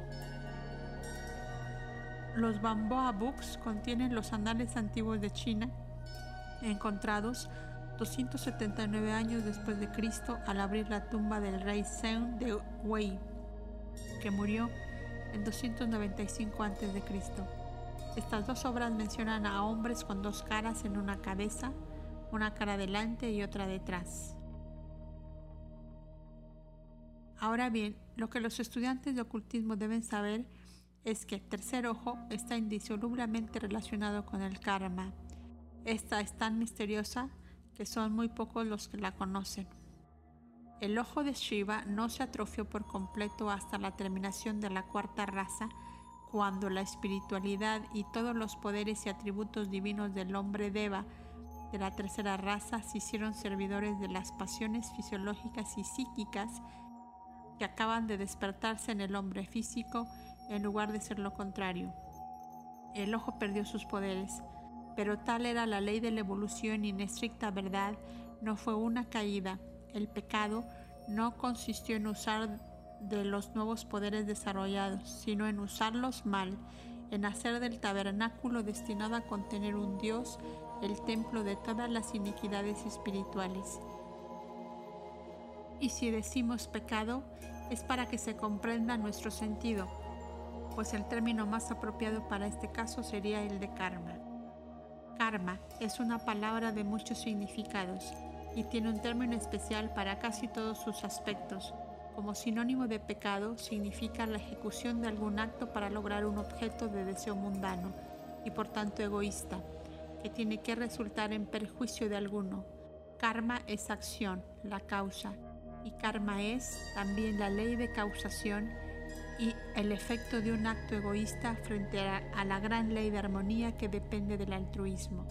Los Bamboa Books contienen los anales antiguos de China, encontrados 279 años después de Cristo al abrir la tumba del rey Zheng de Wei, que murió en 295 a.C. Estas dos obras mencionan a hombres con dos caras en una cabeza, una cara delante y otra detrás. Ahora bien, lo que los estudiantes de ocultismo deben saber es que el tercer ojo está indisolublemente relacionado con el karma. Esta es tan misteriosa que son muy pocos los que la conocen. El ojo de Shiva no se atrofió por completo hasta la terminación de la cuarta raza, cuando la espiritualidad y todos los poderes y atributos divinos del hombre Deva de la tercera raza se hicieron servidores de las pasiones fisiológicas y psíquicas que acaban de despertarse en el hombre físico en lugar de ser lo contrario. El ojo perdió sus poderes, pero tal era la ley de la evolución y en estricta verdad no fue una caída. El pecado no consistió en usar de los nuevos poderes desarrollados, sino en usarlos mal, en hacer del tabernáculo destinado a contener un Dios el templo de todas las iniquidades espirituales. Y si decimos pecado, es para que se comprenda nuestro sentido pues el término más apropiado para este caso sería el de karma. Karma es una palabra de muchos significados y tiene un término especial para casi todos sus aspectos. Como sinónimo de pecado significa la ejecución de algún acto para lograr un objeto de deseo mundano y por tanto egoísta, que tiene que resultar en perjuicio de alguno. Karma es acción, la causa, y karma es también la ley de causación y el efecto de un acto egoísta frente a, la gran ley de armonía que depende del altruismo.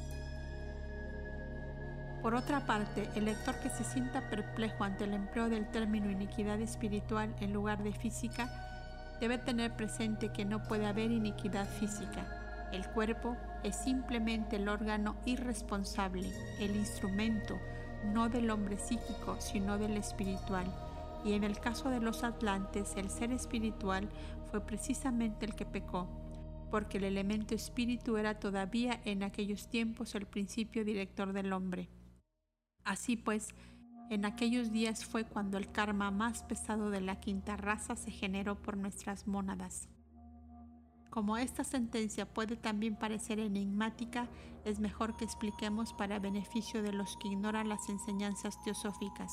Por otra parte, el lector que se sienta perplejo ante el empleo del término iniquidad espiritual en lugar de física, debe tener presente que no puede haber iniquidad física. El cuerpo es simplemente el órgano irresponsable, el instrumento, no del hombre psíquico, sino del espiritual y en el caso de los atlantes, el ser espiritual fue precisamente el que pecó, porque el elemento espíritu era todavía en aquellos tiempos el principio director del hombre. Así pues, en aquellos días fue cuando el karma más pesado de la quinta raza se generó por nuestras mónadas. Como esta sentencia puede también parecer enigmática, es mejor que expliquemos para beneficio de los que ignoran las enseñanzas teosóficas